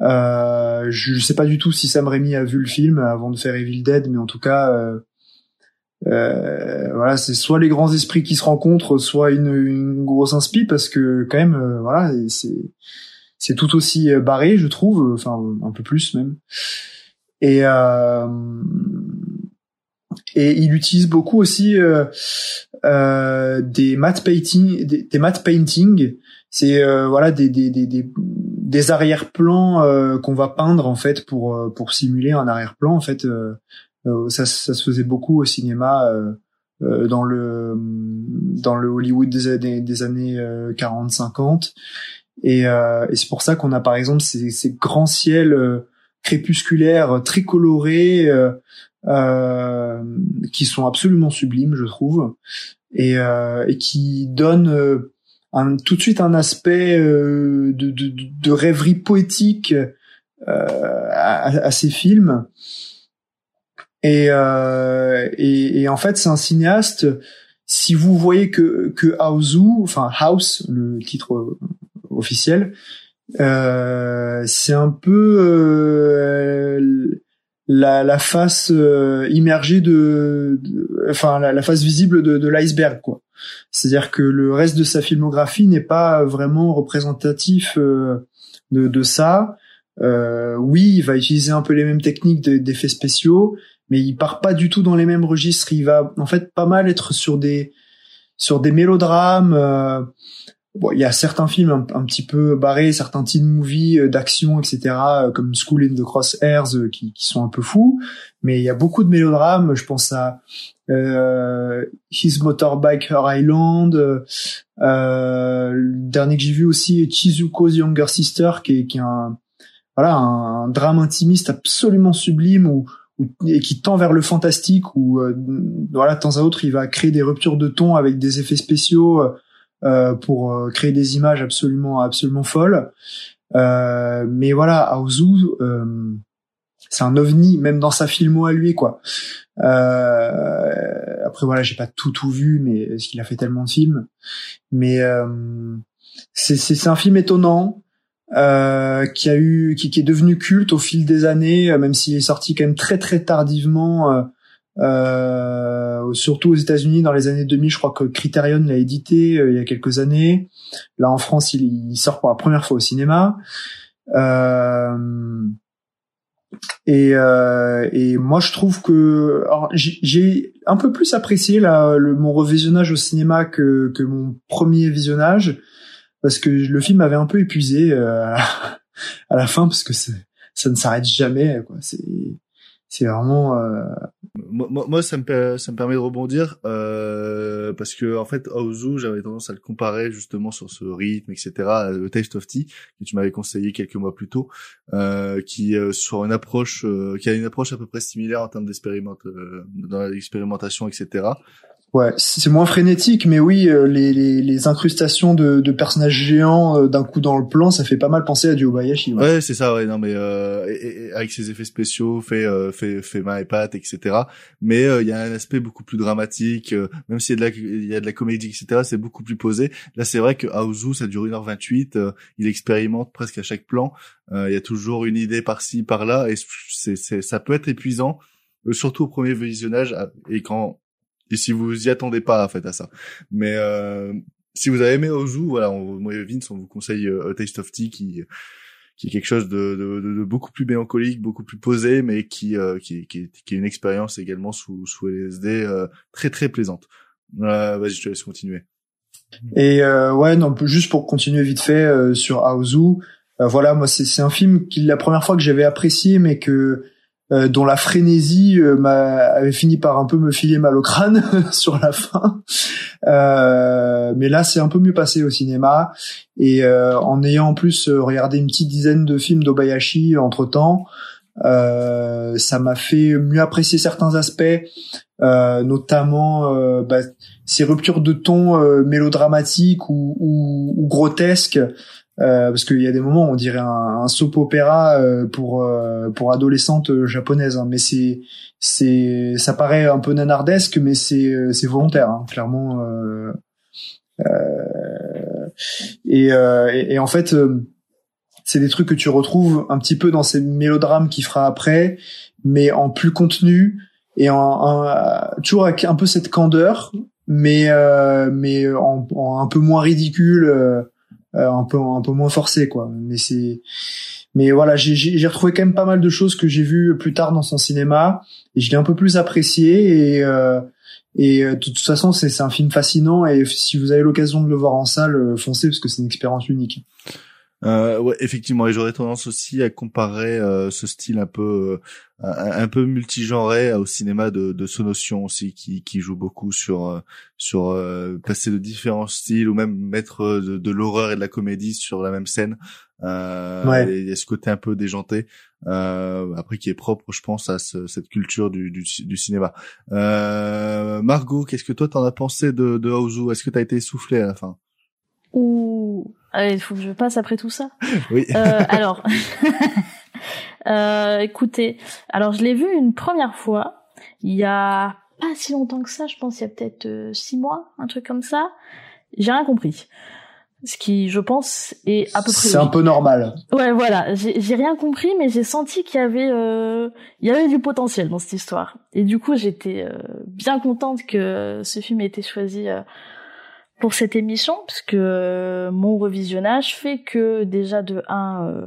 Euh, je sais pas du tout si Sam Raimi a vu le film avant de faire Evil Dead, mais en tout cas, euh, euh, voilà, c'est soit les grands esprits qui se rencontrent, soit une, grosse inspi parce que quand même, voilà, c'est tout aussi euh, barré, je trouve, euh, enfin un peu plus même. Et euh, et il utilise beaucoup aussi euh, euh, des matte painting, des, des matte painting. C'est euh, voilà des des des des, des arrière-plans qu'on va peindre en fait pour pour simuler un arrière-plan. En fait, ça ça se faisait beaucoup au cinéma. dans le dans le Hollywood des années des années 40 50 et, euh, et c'est pour ça qu'on a par exemple ces, ces grands ciels euh, crépusculaires euh, très colorés euh, euh, qui sont absolument sublimes, je trouve, et, euh, et qui donnent un, tout de suite un aspect de, de, de, rêverie poétique à, à, ces films. Et, et, et en fait, c'est un cinéaste. Si vous voyez que que Houseu, enfin House, le titre officiel. Euh, c'est un peu euh, la, la, face euh, immergée de, enfin la, la, face visible de, de l'iceberg quoi. C'est-à-dire que le reste de sa filmographie n'est pas vraiment représentatif de, de ça. oui, il va utiliser un peu les mêmes techniques d'effets spéciaux, mais il part pas du tout dans les mêmes registres. Il va en fait pas mal être sur des sur des mélodrames bon, il y a certains films un, petit peu barrés, certains teen movies euh, d'action, etc., euh, comme School in the Crosshairs, euh, qui, qui sont un peu fous. Mais il y a beaucoup de mélodrames. Je pense à euh, His Motorbike Her Island. Euh, le dernier que j'ai vu aussi est Chizuko's Younger Sister, qui est, un voilà un, drame intimiste absolument sublime où, et qui tend vers le fantastique où voilà de temps à autre il va créer des ruptures de ton avec des effets spéciaux pour euh, créer des images absolument absolument folles. Euh, mais voilà, Aozu, euh, c'est un ovni, même dans sa filmo à lui, quoi. Euh, après voilà, j'ai pas tout tout vu, mais parce qu'il a fait tellement de films. Mais c'est c'est un film étonnant. Euh, qui a eu qui, qui, est devenu culte au fil des années, même s'il est sorti quand même très très tardivement euh, surtout aux États-Unis dans les années 2000. Je crois que Criterion l'a édité euh, il y a quelques années. Là en France, il, sort pour la première fois au cinéma. Euh, Et, euh, et moi, je trouve que j'ai un peu plus apprécié là, mon revisionnage au cinéma que, que mon premier visionnage, parce que le film m'avait un peu épuisé euh, à la fin, parce que ça ne s'arrête jamais. Quoi. C'est c'est vraiment euh, moi, moi, ça me ça me permet de rebondir euh, parce que en fait Ozu j'avais tendance à le comparer justement sur ce rythme etc le Taste of Tea que tu m'avais conseillé quelques mois plus tôt euh, qui euh, sur une approche euh, qui a une approche à peu près similaire en termes d'expérimentation euh, dans l'expérimentation etc Ouais, c'est moins frénétique, mais oui, euh, les, les, les incrustations de, de personnages géants euh, d'un coup dans le plan, ça fait pas mal penser à du Obayashi. Ouais, ouais c'est ça, ouais, non mais euh, avec ses effets spéciaux, fait euh, fait fait main et pattes, etc. Mais il y a un aspect beaucoup plus dramatique, même s'il y a de la il y a de la comédie, etc. C'est beaucoup plus posé. Là, c'est vrai que Aozu, ça dure 1h28, il expérimente presque à chaque plan. Il y a toujours une idée par-ci, par-là, et c'est ça peut être épuisant, surtout au premier visionnage et quand et si vous y attendez pas en fait à ça. Mais euh, si vous avez aimé Ozu, voilà, on, moi Vince, on vous conseille euh, A Taste of Tea qui qui est quelque chose de, de, de, beaucoup plus mélancolique, beaucoup plus posé, mais qui euh, qui, qui, qui, est une expérience également sous sous LSD euh, très très plaisante. Vas-y, je te laisse continuer. Et euh, ouais, non, juste pour continuer vite fait euh, sur Aozu, voilà, moi c'est c'est un film qui la première fois que j'avais apprécié, mais que euh, dont la frénésie euh, avait fini par un peu me filer mal au crâne sur la fin. Euh, mais là, c'est un peu mieux passé au cinéma. Et en ayant en plus regardé une petite dizaine de films d'Obayashi entre temps, ça m'a fait mieux apprécier certains aspects, notamment bah, ces ruptures de ton mélodramatiques ou, ou, ou grotesques euh, parce qu'il y a des moments on dirait un, un soap opéra euh, pour euh, pour adolescentes japonaises, hein, mais c'est c'est ça paraît un peu nanardesque, mais c'est c'est volontaire, hein, clairement. Et, et, et, en fait, c'est des trucs que tu retrouves un petit peu dans ces mélodrames qu'il fera après, mais en plus contenu et en, en toujours avec un peu cette candeur, mais mais en, en, un peu moins ridicule euh, un peu un peu moins forcé quoi. Mais c'est mais voilà j'ai retrouvé quand même pas mal de choses que j'ai vues plus tard dans son cinéma et je l'ai un peu plus apprécié et euh, et euh, de toute façon c'est c'est un film fascinant et si vous avez l'occasion de le voir en salle foncez parce que c'est une expérience unique euh, ouais, effectivement, et j'aurais tendance aussi à comparer euh, ce style un peu euh, un, peu multigenré au cinéma de, de Sonotion aussi, qui, qui joue beaucoup sur euh, sur passer de différents styles ou même mettre de, de l'horreur et de la comédie sur la même scène. Ouais. Il y a ce côté un peu déjanté, après qui est propre, je pense, à ce, cette culture du, du, du cinéma. Margot, qu'est-ce que toi t'en as pensé de, de Houseu Est-ce que t'as été essoufflé à la fin? Ouh, il faut que je passe après tout ça. Oui. Euh, alors, euh, écoutez, alors je l'ai vu une première fois, il y a pas si longtemps que ça, je pense il y a peut-être euh, six mois, un truc comme ça. J'ai rien compris. Ce qui, je pense, est à peu près. C'est un peu normal. Ouais, voilà. J'ai rien compris, mais j'ai senti qu'il y avait, euh, il y avait du potentiel dans cette histoire. Et du coup, j'étais euh, bien contente que ce film ait été choisi euh, pour cette émission parce que euh, mon revisionnage fait que déjà de un euh,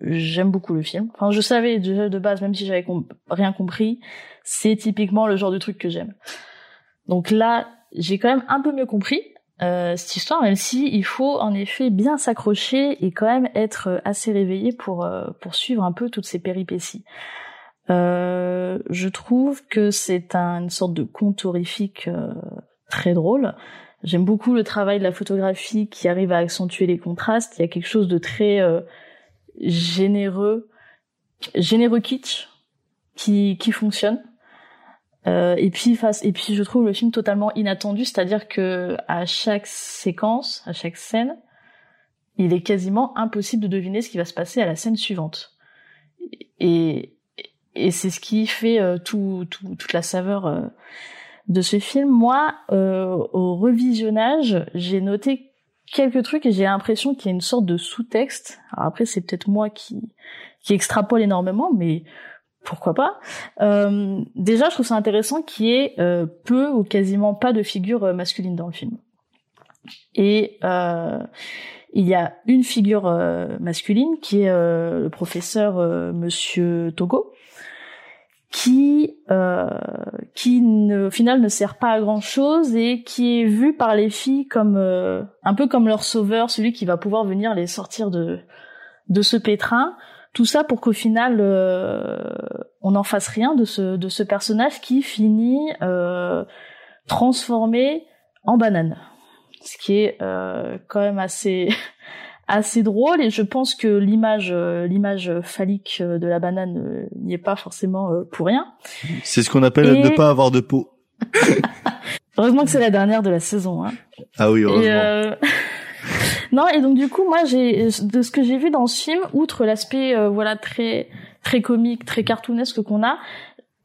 j'aime beaucoup le film. Enfin je savais déjà de base même si j'avais rien compris, c'est typiquement le genre de truc que j'aime. Donc là, j'ai quand même un peu mieux compris euh, cette histoire même si il faut en effet bien s'accrocher et quand même être assez réveillé pour euh, pour suivre un peu toutes ces péripéties. je trouve que c'est une sorte de conte horrifique très drôle J'aime beaucoup le travail de la photographie qui arrive à accentuer les contrastes. Il y a quelque chose de très euh, généreux, généreux kitsch qui qui fonctionne. Euh, et puis face, et puis je trouve le film totalement inattendu, c'est-à-dire que à chaque séquence, à chaque scène, il est quasiment impossible de deviner ce qui va se passer à la scène suivante. Et et c'est ce qui fait euh, tout, tout, toute la saveur euh, de ce film, moi, euh, au revisionnage, j'ai noté quelques trucs et j'ai l'impression qu'il y a une sorte de sous-texte. Alors après, c'est peut-être moi qui qui extrapole énormément, mais pourquoi pas. Euh, déjà, je trouve ça intéressant qu'il y ait euh, peu ou quasiment pas de figure masculine dans le film. Et il y a une figure masculine qui est le professeur Monsieur Togo, qui qui ne, au final ne sert pas à grand chose et qui est vu par les filles comme un peu comme leur sauveur, celui qui va pouvoir venir les sortir de de ce pétrin. Tout ça pour qu'au final, euh, on n'en fasse rien de ce, de ce personnage qui finit euh, transformé en banane. Ce qui est euh, quand même assez assez drôle et je pense que l'image l'image phallique de la banane n'y est pas forcément pour rien. C'est ce qu'on appelle ne pas avoir de peau. heureusement que c'est la dernière de la saison. Hein. Ah oui, heureusement. Non, et donc du coup, moi, j'ai de ce que j'ai vu dans ce film, outre l'aspect euh, voilà très très comique, très cartoonesque qu'on a,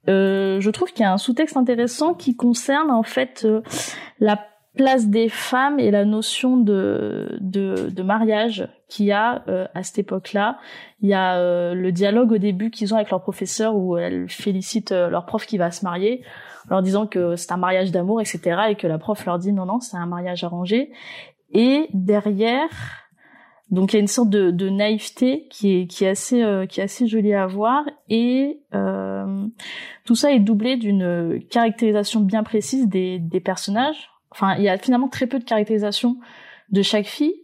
euh, je trouve qu'il y a un sous-texte intéressant qui concerne en fait euh, la place des femmes et la notion de de, de mariage qu'il y a euh, à cette époque-là. Il y a le dialogue au début qu'ils ont avec leur professeur où elles félicitent leur prof qui va se marier en leur disant que c'est un mariage d'amour, etc. et que la prof leur dit non non c'est un mariage arrangé. Et derrière, donc il y a une sorte de, de naïveté qui est, qui est assez euh, qui est assez jolie à voir et euh, tout ça est doublé d'une caractérisation bien précise des, des personnages. Enfin, il y a finalement très peu de caractérisation de chaque fille,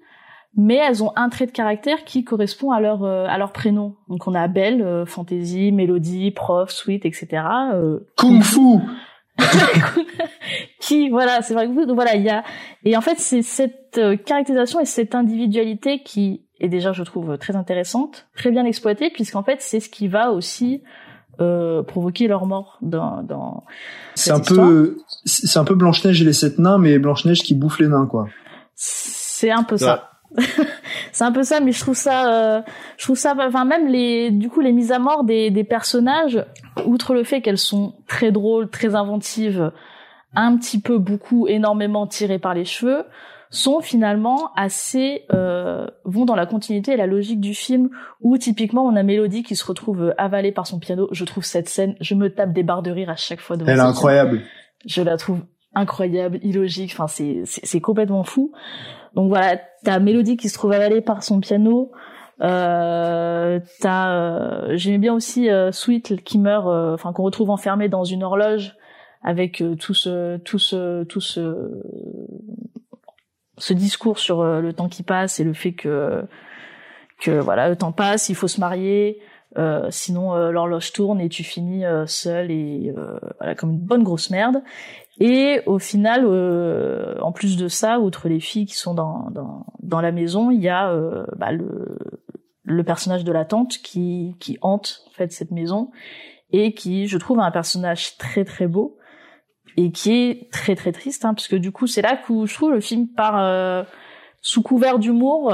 mais elles ont un trait de caractère qui correspond à leur euh, à leur prénom. Donc on a Belle, euh, Fantasy, Mélodie, Prof, Sweet, etc. Kung Fu. qui voilà c'est vrai que donc voilà il y a et en fait c'est cette euh, caractérisation et cette individualité qui est déjà je trouve très intéressante très bien exploitée puisqu'en fait c'est ce qui va aussi euh, provoquer leur mort dans dans c'est un peu c'est un peu Blanche Neige et les sept nains mais Blanche Neige qui bouffe les nains quoi. C'est un peu ça. C'est un peu ça mais je trouve ça euh, je trouve ça enfin même les du coup les mises à mort des des personnages outre le fait qu'elles sont très drôles très inventives un petit peu beaucoup énormément tirées par les cheveux sont finalement assez euh, vont dans la continuité et la logique du film où typiquement on a Mélodie qui se retrouve avalée par son piano. Je trouve cette scène je me tape des barres de rire à chaque fois elle est incroyable. Je la trouve incroyable illogique. Enfin c'est c'est complètement fou. Donc voilà, t'as Mélodie qui se trouve avalée par son piano. Euh, t'as, euh, j'aimais bien aussi euh, Sweet qui meurt, euh, enfin qu'on retrouve enfermé dans une horloge avec euh, tout ce, tout ce, tout ce, ce discours sur le temps qui passe et le fait que, que voilà, le temps passe, il faut se marier. Euh, sinon l'horloge tourne et tu finis seul et voilà comme une bonne grosse merde et au final, euh, en plus de ça, outre les filles qui sont dans, dans, dans la maison, il y a euh, bah, le, le personnage de la tante qui, qui hante en fait cette maison et qui, je trouve, un personnage très très beau et qui est très très triste, hein, parce que du coup, c'est là que je trouve le film part euh, sous couvert d'humour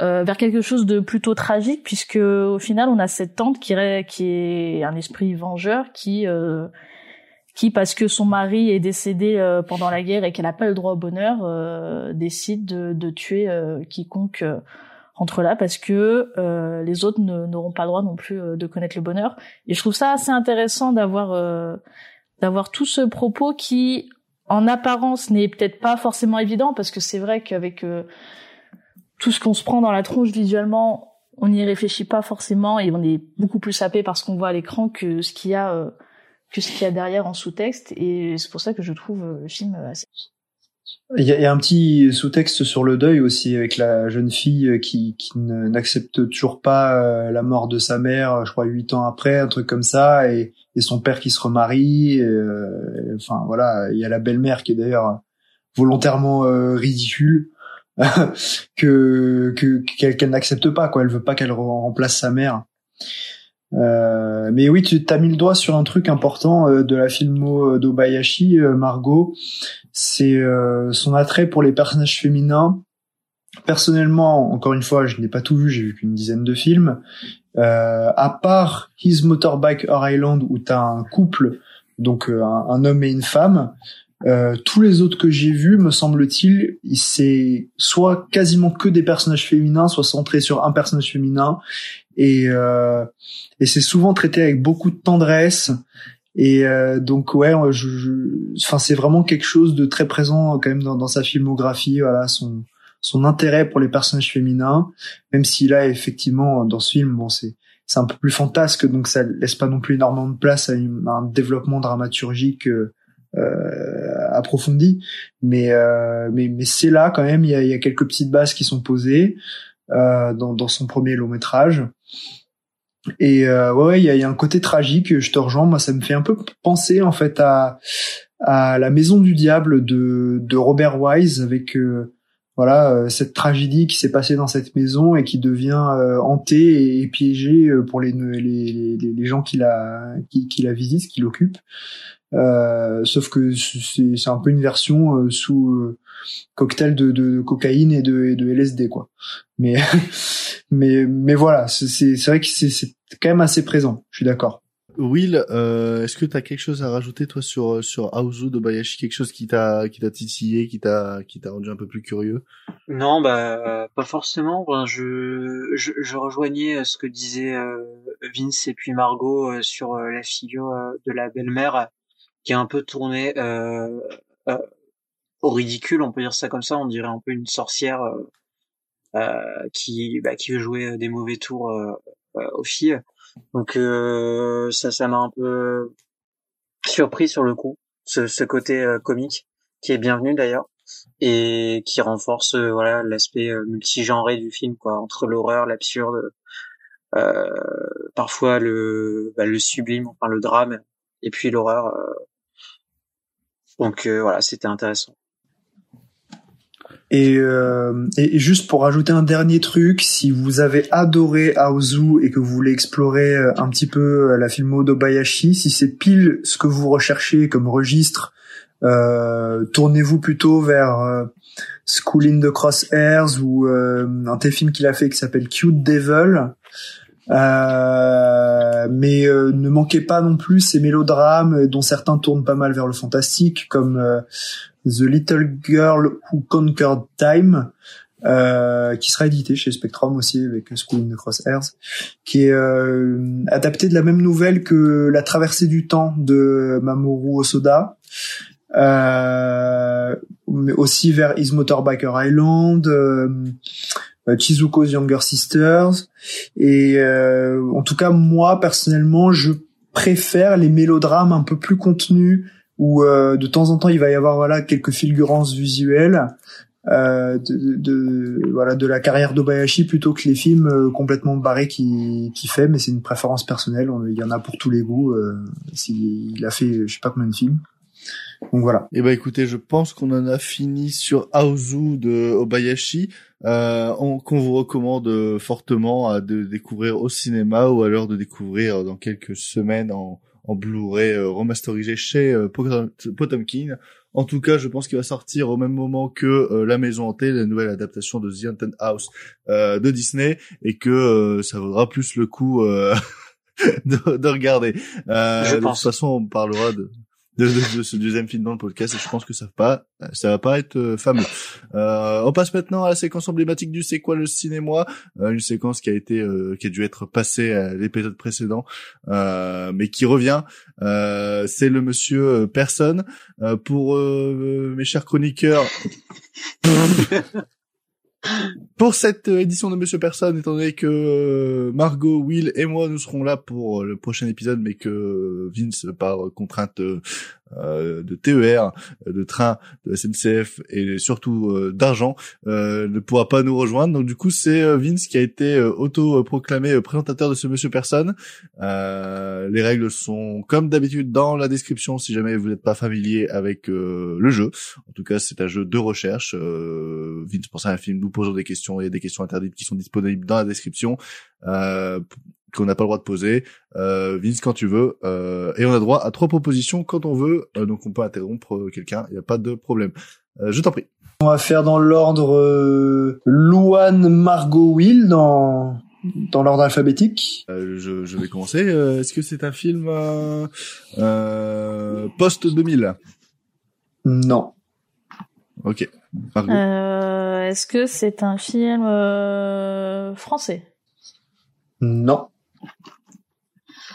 euh, vers quelque chose de plutôt tragique, puisque au final, on a cette tante qui, qui est un esprit vengeur qui euh, qui, parce que son mari est décédé euh, pendant la guerre et qu'elle n'a pas le droit au bonheur, euh, décide de, de tuer euh, quiconque entre là parce que les autres n'auront pas le droit non plus de connaître le bonheur. Et je trouve ça assez intéressant d'avoir d'avoir tout ce propos qui, en apparence, n'est peut-être pas forcément évident parce que c'est vrai qu'avec tout ce qu'on se prend dans la tronche visuellement, on n'y réfléchit pas forcément et on est beaucoup plus sapé par ce qu'on voit à l'écran que ce qu'il y a que ce qu'il y a derrière en sous-texte. Et c'est pour ça que je trouve euh, le film assez il y, a, un petit sous-texte sur le deuil aussi avec la jeune fille qui, qui n'accepte toujours pas euh, la mort de sa mère, je crois huit ans après, un truc comme ça, et, son père qui se remarie. Euh, enfin voilà, il y a la belle-mère qui est d'ailleurs volontairement ridicule que qu'elle n'accepte pas quoi. Elle veut pas qu'elle remplace sa mère. Euh, mais oui, tu as mis le doigt sur un truc important euh, de la filmo d'Obayashi, euh, Margot, c'est son attrait pour les personnages féminins. Personnellement, encore une fois, je n'ai pas tout vu, j'ai vu qu'une dizaine de films. à part His Motorbike Island où tu as un couple, donc un, homme et une femme, tous les autres que j'ai vus, me semble-t-il, c'est soit quasiment que des personnages féminins, soit centrés sur un personnage féminin, et euh, et c'est souvent traité avec beaucoup de tendresse et euh, donc ouais je, enfin c'est vraiment quelque chose de très présent quand même dans, dans sa filmographie voilà son son intérêt pour les personnages féminins, même si là effectivement dans ce film, bon c'est c'est un peu plus fantasque, donc ça laisse pas non plus énormément de place à, un développement dramaturgique euh, approfondi. Mais euh, mais mais c'est là quand même, il y a, y a, quelques petites bases qui sont posées euh, dans, dans son premier long métrage. Et euh, ouais, il y a, un côté tragique. Je te rejoins. Moi, ça me fait un peu penser en fait à la Maison du Diable de Robert Wise avec euh, voilà euh, cette tragédie qui s'est passée dans cette maison et qui devient euh, hantée et, piégée pour les, gens qui la visitent, qui l'occupent. Sauf que c'est un peu une version sous cocktail de, de, cocaïne et de, et de LSD quoi. Mais mais mais voilà, c'est c'est vrai que c'est quand même assez présent. Je suis d'accord. Will, euh, est-ce que tu as quelque chose à rajouter toi sur sur Aozu de Bayashi, quelque chose qui t'a qui t'a titillé, qui t'a qui t'a rendu un peu plus curieux? Non, bah pas forcément. je, je, je rejoignais euh, ce que disaient euh, Vince et puis Margot euh, sur la figure de la belle-mère qui est un peu tournée au ridicule, on peut dire ça comme ça. On dirait un peu une sorcière qui bah, qui veut jouer des mauvais tours aux filles. Donc euh, ça, ça m'a un peu surpris sur le coup, ce, ce côté euh, comique qui est bienvenu d'ailleurs et qui renforce euh, voilà l'aspect multigenré du film quoi, entre l'horreur, l'absurde, parfois le bah, le sublime, enfin le drame et puis l'horreur. Donc voilà, c'était intéressant. Et, euh, et, juste pour ajouter un dernier truc, si vous avez adoré Aozu et que vous voulez explorer euh, un petit peu euh, la filmo d'Obayashi, si c'est pile ce que vous recherchez comme registre, euh, tournez-vous plutôt vers euh, School in the Crosshairs ou euh, un téléfilm qu'il a fait qui s'appelle Cute Devil. Mais ne manquez pas non plus ces mélodrames dont certains tournent pas mal vers le fantastique, comme The Little Girl Who Conquered Time, euh, qui sera édité chez Spectrum aussi avec School in the Crosshairs, qui est euh, adapté de la même nouvelle que La Traversée du Temps de Mamoru Osoda, euh, mais aussi vers Is Motorbiker Island, euh, Chizuko's Younger Sisters, et euh, en tout cas moi personnellement je préfère les mélodrames un peu plus contenus où euh, de temps en temps il va y avoir voilà quelques fulgurances visuelles euh, de, de, voilà de la carrière d'Obayashi plutôt que les films euh, complètement barrés qui qui fait. Mais c'est une préférence personnelle. Il y en a pour tous les goûts euh, s'il a fait je sais pas combien de films donc voilà. Et eh ben écoutez, je pense qu'on en a fini sur Aozu de Obayashi, euh, qu'on vous recommande fortement à de découvrir au cinéma ou alors de découvrir dans quelques semaines en, en Blu-ray euh, remasterisé chez euh, Potemkin. En tout cas, je pense qu'il va sortir au même moment que euh, La Maison Hantée, la nouvelle adaptation de The Haunted House de Disney, et que ça vaudra plus le coup de, de, regarder. de toute façon, on parlera de, de, de, ce deuxième film dans le podcast et je pense que ça va pas ça va pas être euh, fameux. Euh, on passe maintenant à la séquence emblématique du c'est quoi le cinéma, euh, une séquence qui a été euh, qui a dû être passée à l'épisode précédent mais qui revient. c'est le monsieur personne pour mes chers chroniqueurs. pour cette édition de Monsieur Personne, étant donné que Margot, Will et moi nous serons là pour le prochain épisode, mais que Vince, par contrainte euh, de TER, de train, de SNCF et surtout euh, d'argent euh, ne pourra pas nous rejoindre. Donc du coup, c'est Vince qui a été auto-proclamé présentateur de ce Monsieur Personne. les règles sont comme d'habitude dans la description si jamais vous n'êtes pas familier avec le jeu. En tout cas, c'est un jeu de recherche. Vince pense à un film, nous posons des questions, a des questions interdites qui sont disponibles dans la description. Euh, qu'on n'a pas le droit de poser. Euh, Vince quand tu veux. Euh, et on a droit à trois propositions quand on veut. Euh, donc on peut interrompre euh, quelqu'un, il n'y a pas de problème. Euh, je t'en prie. On va faire dans l'ordre euh, Louane, Margot, Will dans dans l'ordre alphabétique. Je, je, vais commencer. Est-ce que c'est un film post 2000 Non. Ok. Est-ce que c'est un film français? Non.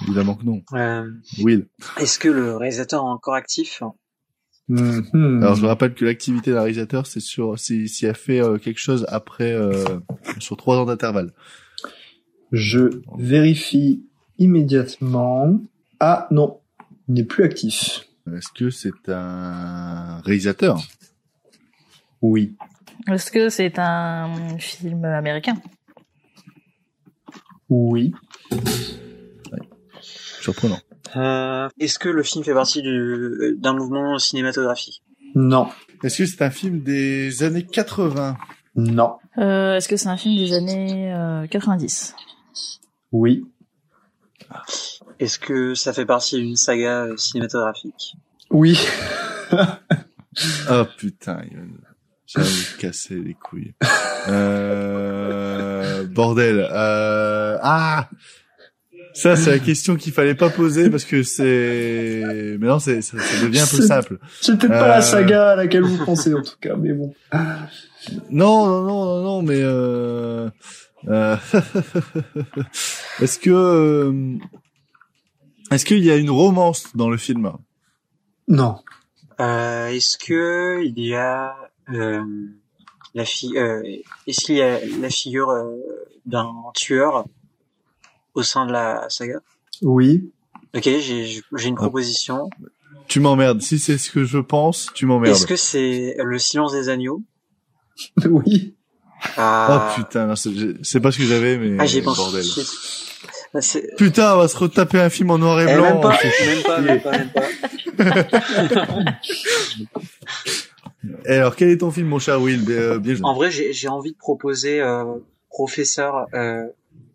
Évidemment que non. Euh, Will. Est-ce que le réalisateur est encore actif? Mhm. Alors je rappelle que l'activité d'un réalisateur, c'est sur si s'il a fait euh, quelque chose après euh, sur trois ans d'intervalle. Je vérifie immédiatement. Ah non, il n'est plus actif. Est-ce que c'est un réalisateur? Oui. Est-ce que c'est un film américain? Oui. Surprenant. Euh, Est-ce que le film fait partie du- d'un mouvement cinématographique? Non. Est-ce que c'est un film des années 80 Non. Euh, Est-ce que c'est un film des années euh, 90 Oui. Est-ce que ça fait partie d'une saga euh, cinématographique? Oui. Oh putain, il envie de casser les couilles. Euh... Bordel. Euh... Ah ça, c'est la question qu'il fallait pas poser parce que c'est. Mais non, c'est, ça, ça devient un peu simple. C'est peut-être pas Euh, la saga à laquelle vous pensez en tout cas, mais bon. Non, non, non, non, non, mais euh... euh, est-ce que euh, est-ce qu'il y a une romance dans le film? Non. euh, Est-ce que il y a euh, la fi euh, Est-ce qu'il y a la figure euh, d'un tueur au sein de la saga? Oui. Ok, j'ai j'ai une proposition. Tu m'emmerdes. Si c'est ce que je pense, tu m'emmerdes. Est-ce que c'est le silence des agneaux? Oui. Ah, Oh putain, c'est pas ce que j'avais, mais ah j'ai pensé. bordel. Ah, Putain, on va se retaper un film en noir et Eh, blanc. même pas, même pas, même pas. Et alors, quel est ton film, mon cher Will? Bien. En vrai, j'ai envie de proposer euh, professeur, euh,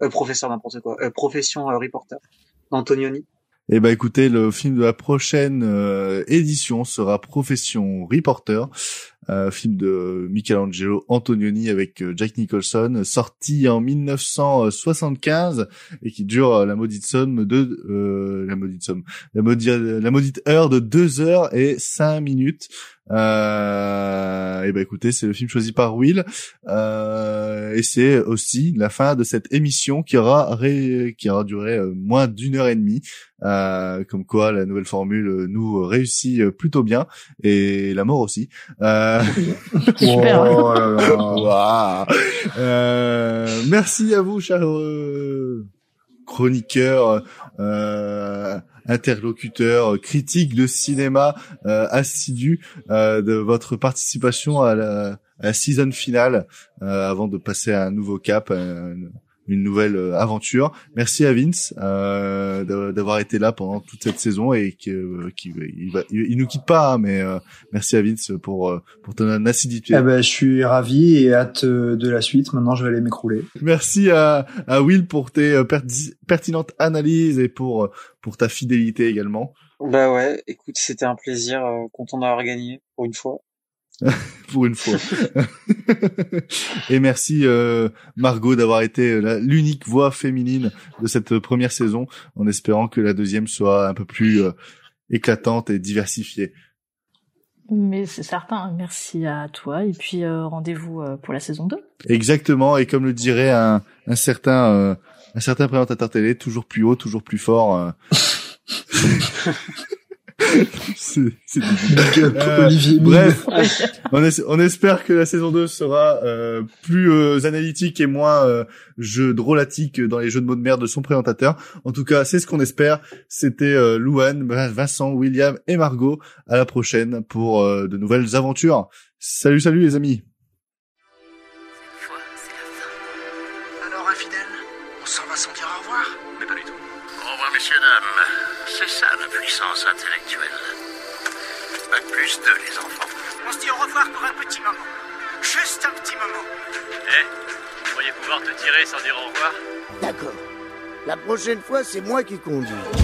euh, professeur n'importe quoi, euh, profession euh, reporter, Antonioni. Eh ben écoutez, le film de la prochaine euh, édition sera Profession Reporter, euh, film de Michelangelo Antonioni avec euh, Jack Nicholson, sorti en 1975 et qui dure euh, la maudite somme de euh, la maudite somme, la maudite, la maudite heure de 2 heures et 5 minutes. Euh, et ben écoutez, c'est le film choisi par Will euh, et c'est aussi la fin de cette émission qui aura ré- qui aura duré euh, moins d'une heure et demie. Euh, comme quoi la nouvelle formule nous réussit plutôt bien et la mort aussi. Super. Oh là là. Waouh. Euh, merci à vous, chers euh, chroniqueurs, euh, interlocuteurs, critiques de cinéma euh, assidus euh, de votre participation à la, à la season finale euh, avant de passer à un nouveau cap. une- une nouvelle euh, aventure. Merci à Vince euh, d'a- d'avoir été là pendant toute cette saison et que euh, qui il, va, il, il nous quitte pas, hein, mais euh, merci à Vince pour euh, pour ton assiduité. Eh ben, je suis ravi et hâte euh, de la suite. Maintenant, je vais aller m'écrouler. Merci à, à Will pour tes euh, perti- pertinentes analyses et pour euh, pour ta fidélité également. Bah ouais, écoute, c'était un plaisir, euh, content d'avoir gagné pour une fois. pour une fois. et merci euh, Margot d'avoir été euh, l'unique voix féminine de cette première saison, en espérant que la deuxième soit un peu plus euh, éclatante et diversifiée. Mais c'est certain, merci à toi et puis euh, rendez-vous euh, pour la saison 2. Exactement, et comme le dirait un, un certain euh, un certain présentateur télé, toujours plus haut, toujours plus fort. c'est Euh, Olivier. Bref, on, es- on espère que la saison 2 sera euh, plus euh, analytique et moins euh, jeu drôlatique dans les jeux de mots de merde de son présentateur. En tout cas, c'est ce qu'on espère. C'était euh, Louane, Vincent, William et Margot. À la prochaine pour euh, de nouvelles aventures. Salut, salut les amis. Alors, infidèle, on s'en va sans dire au revoir Mais pas du tout. Au revoir, messieurs, dames. C'est ça la puissance intellectuelle. Bac plus 2, les enfants. On se dit au revoir pour un petit moment. Juste un petit moment. Eh, vous croyez pouvoir te tirer sans dire au revoir? D'accord. La prochaine fois, c'est moi qui conduis.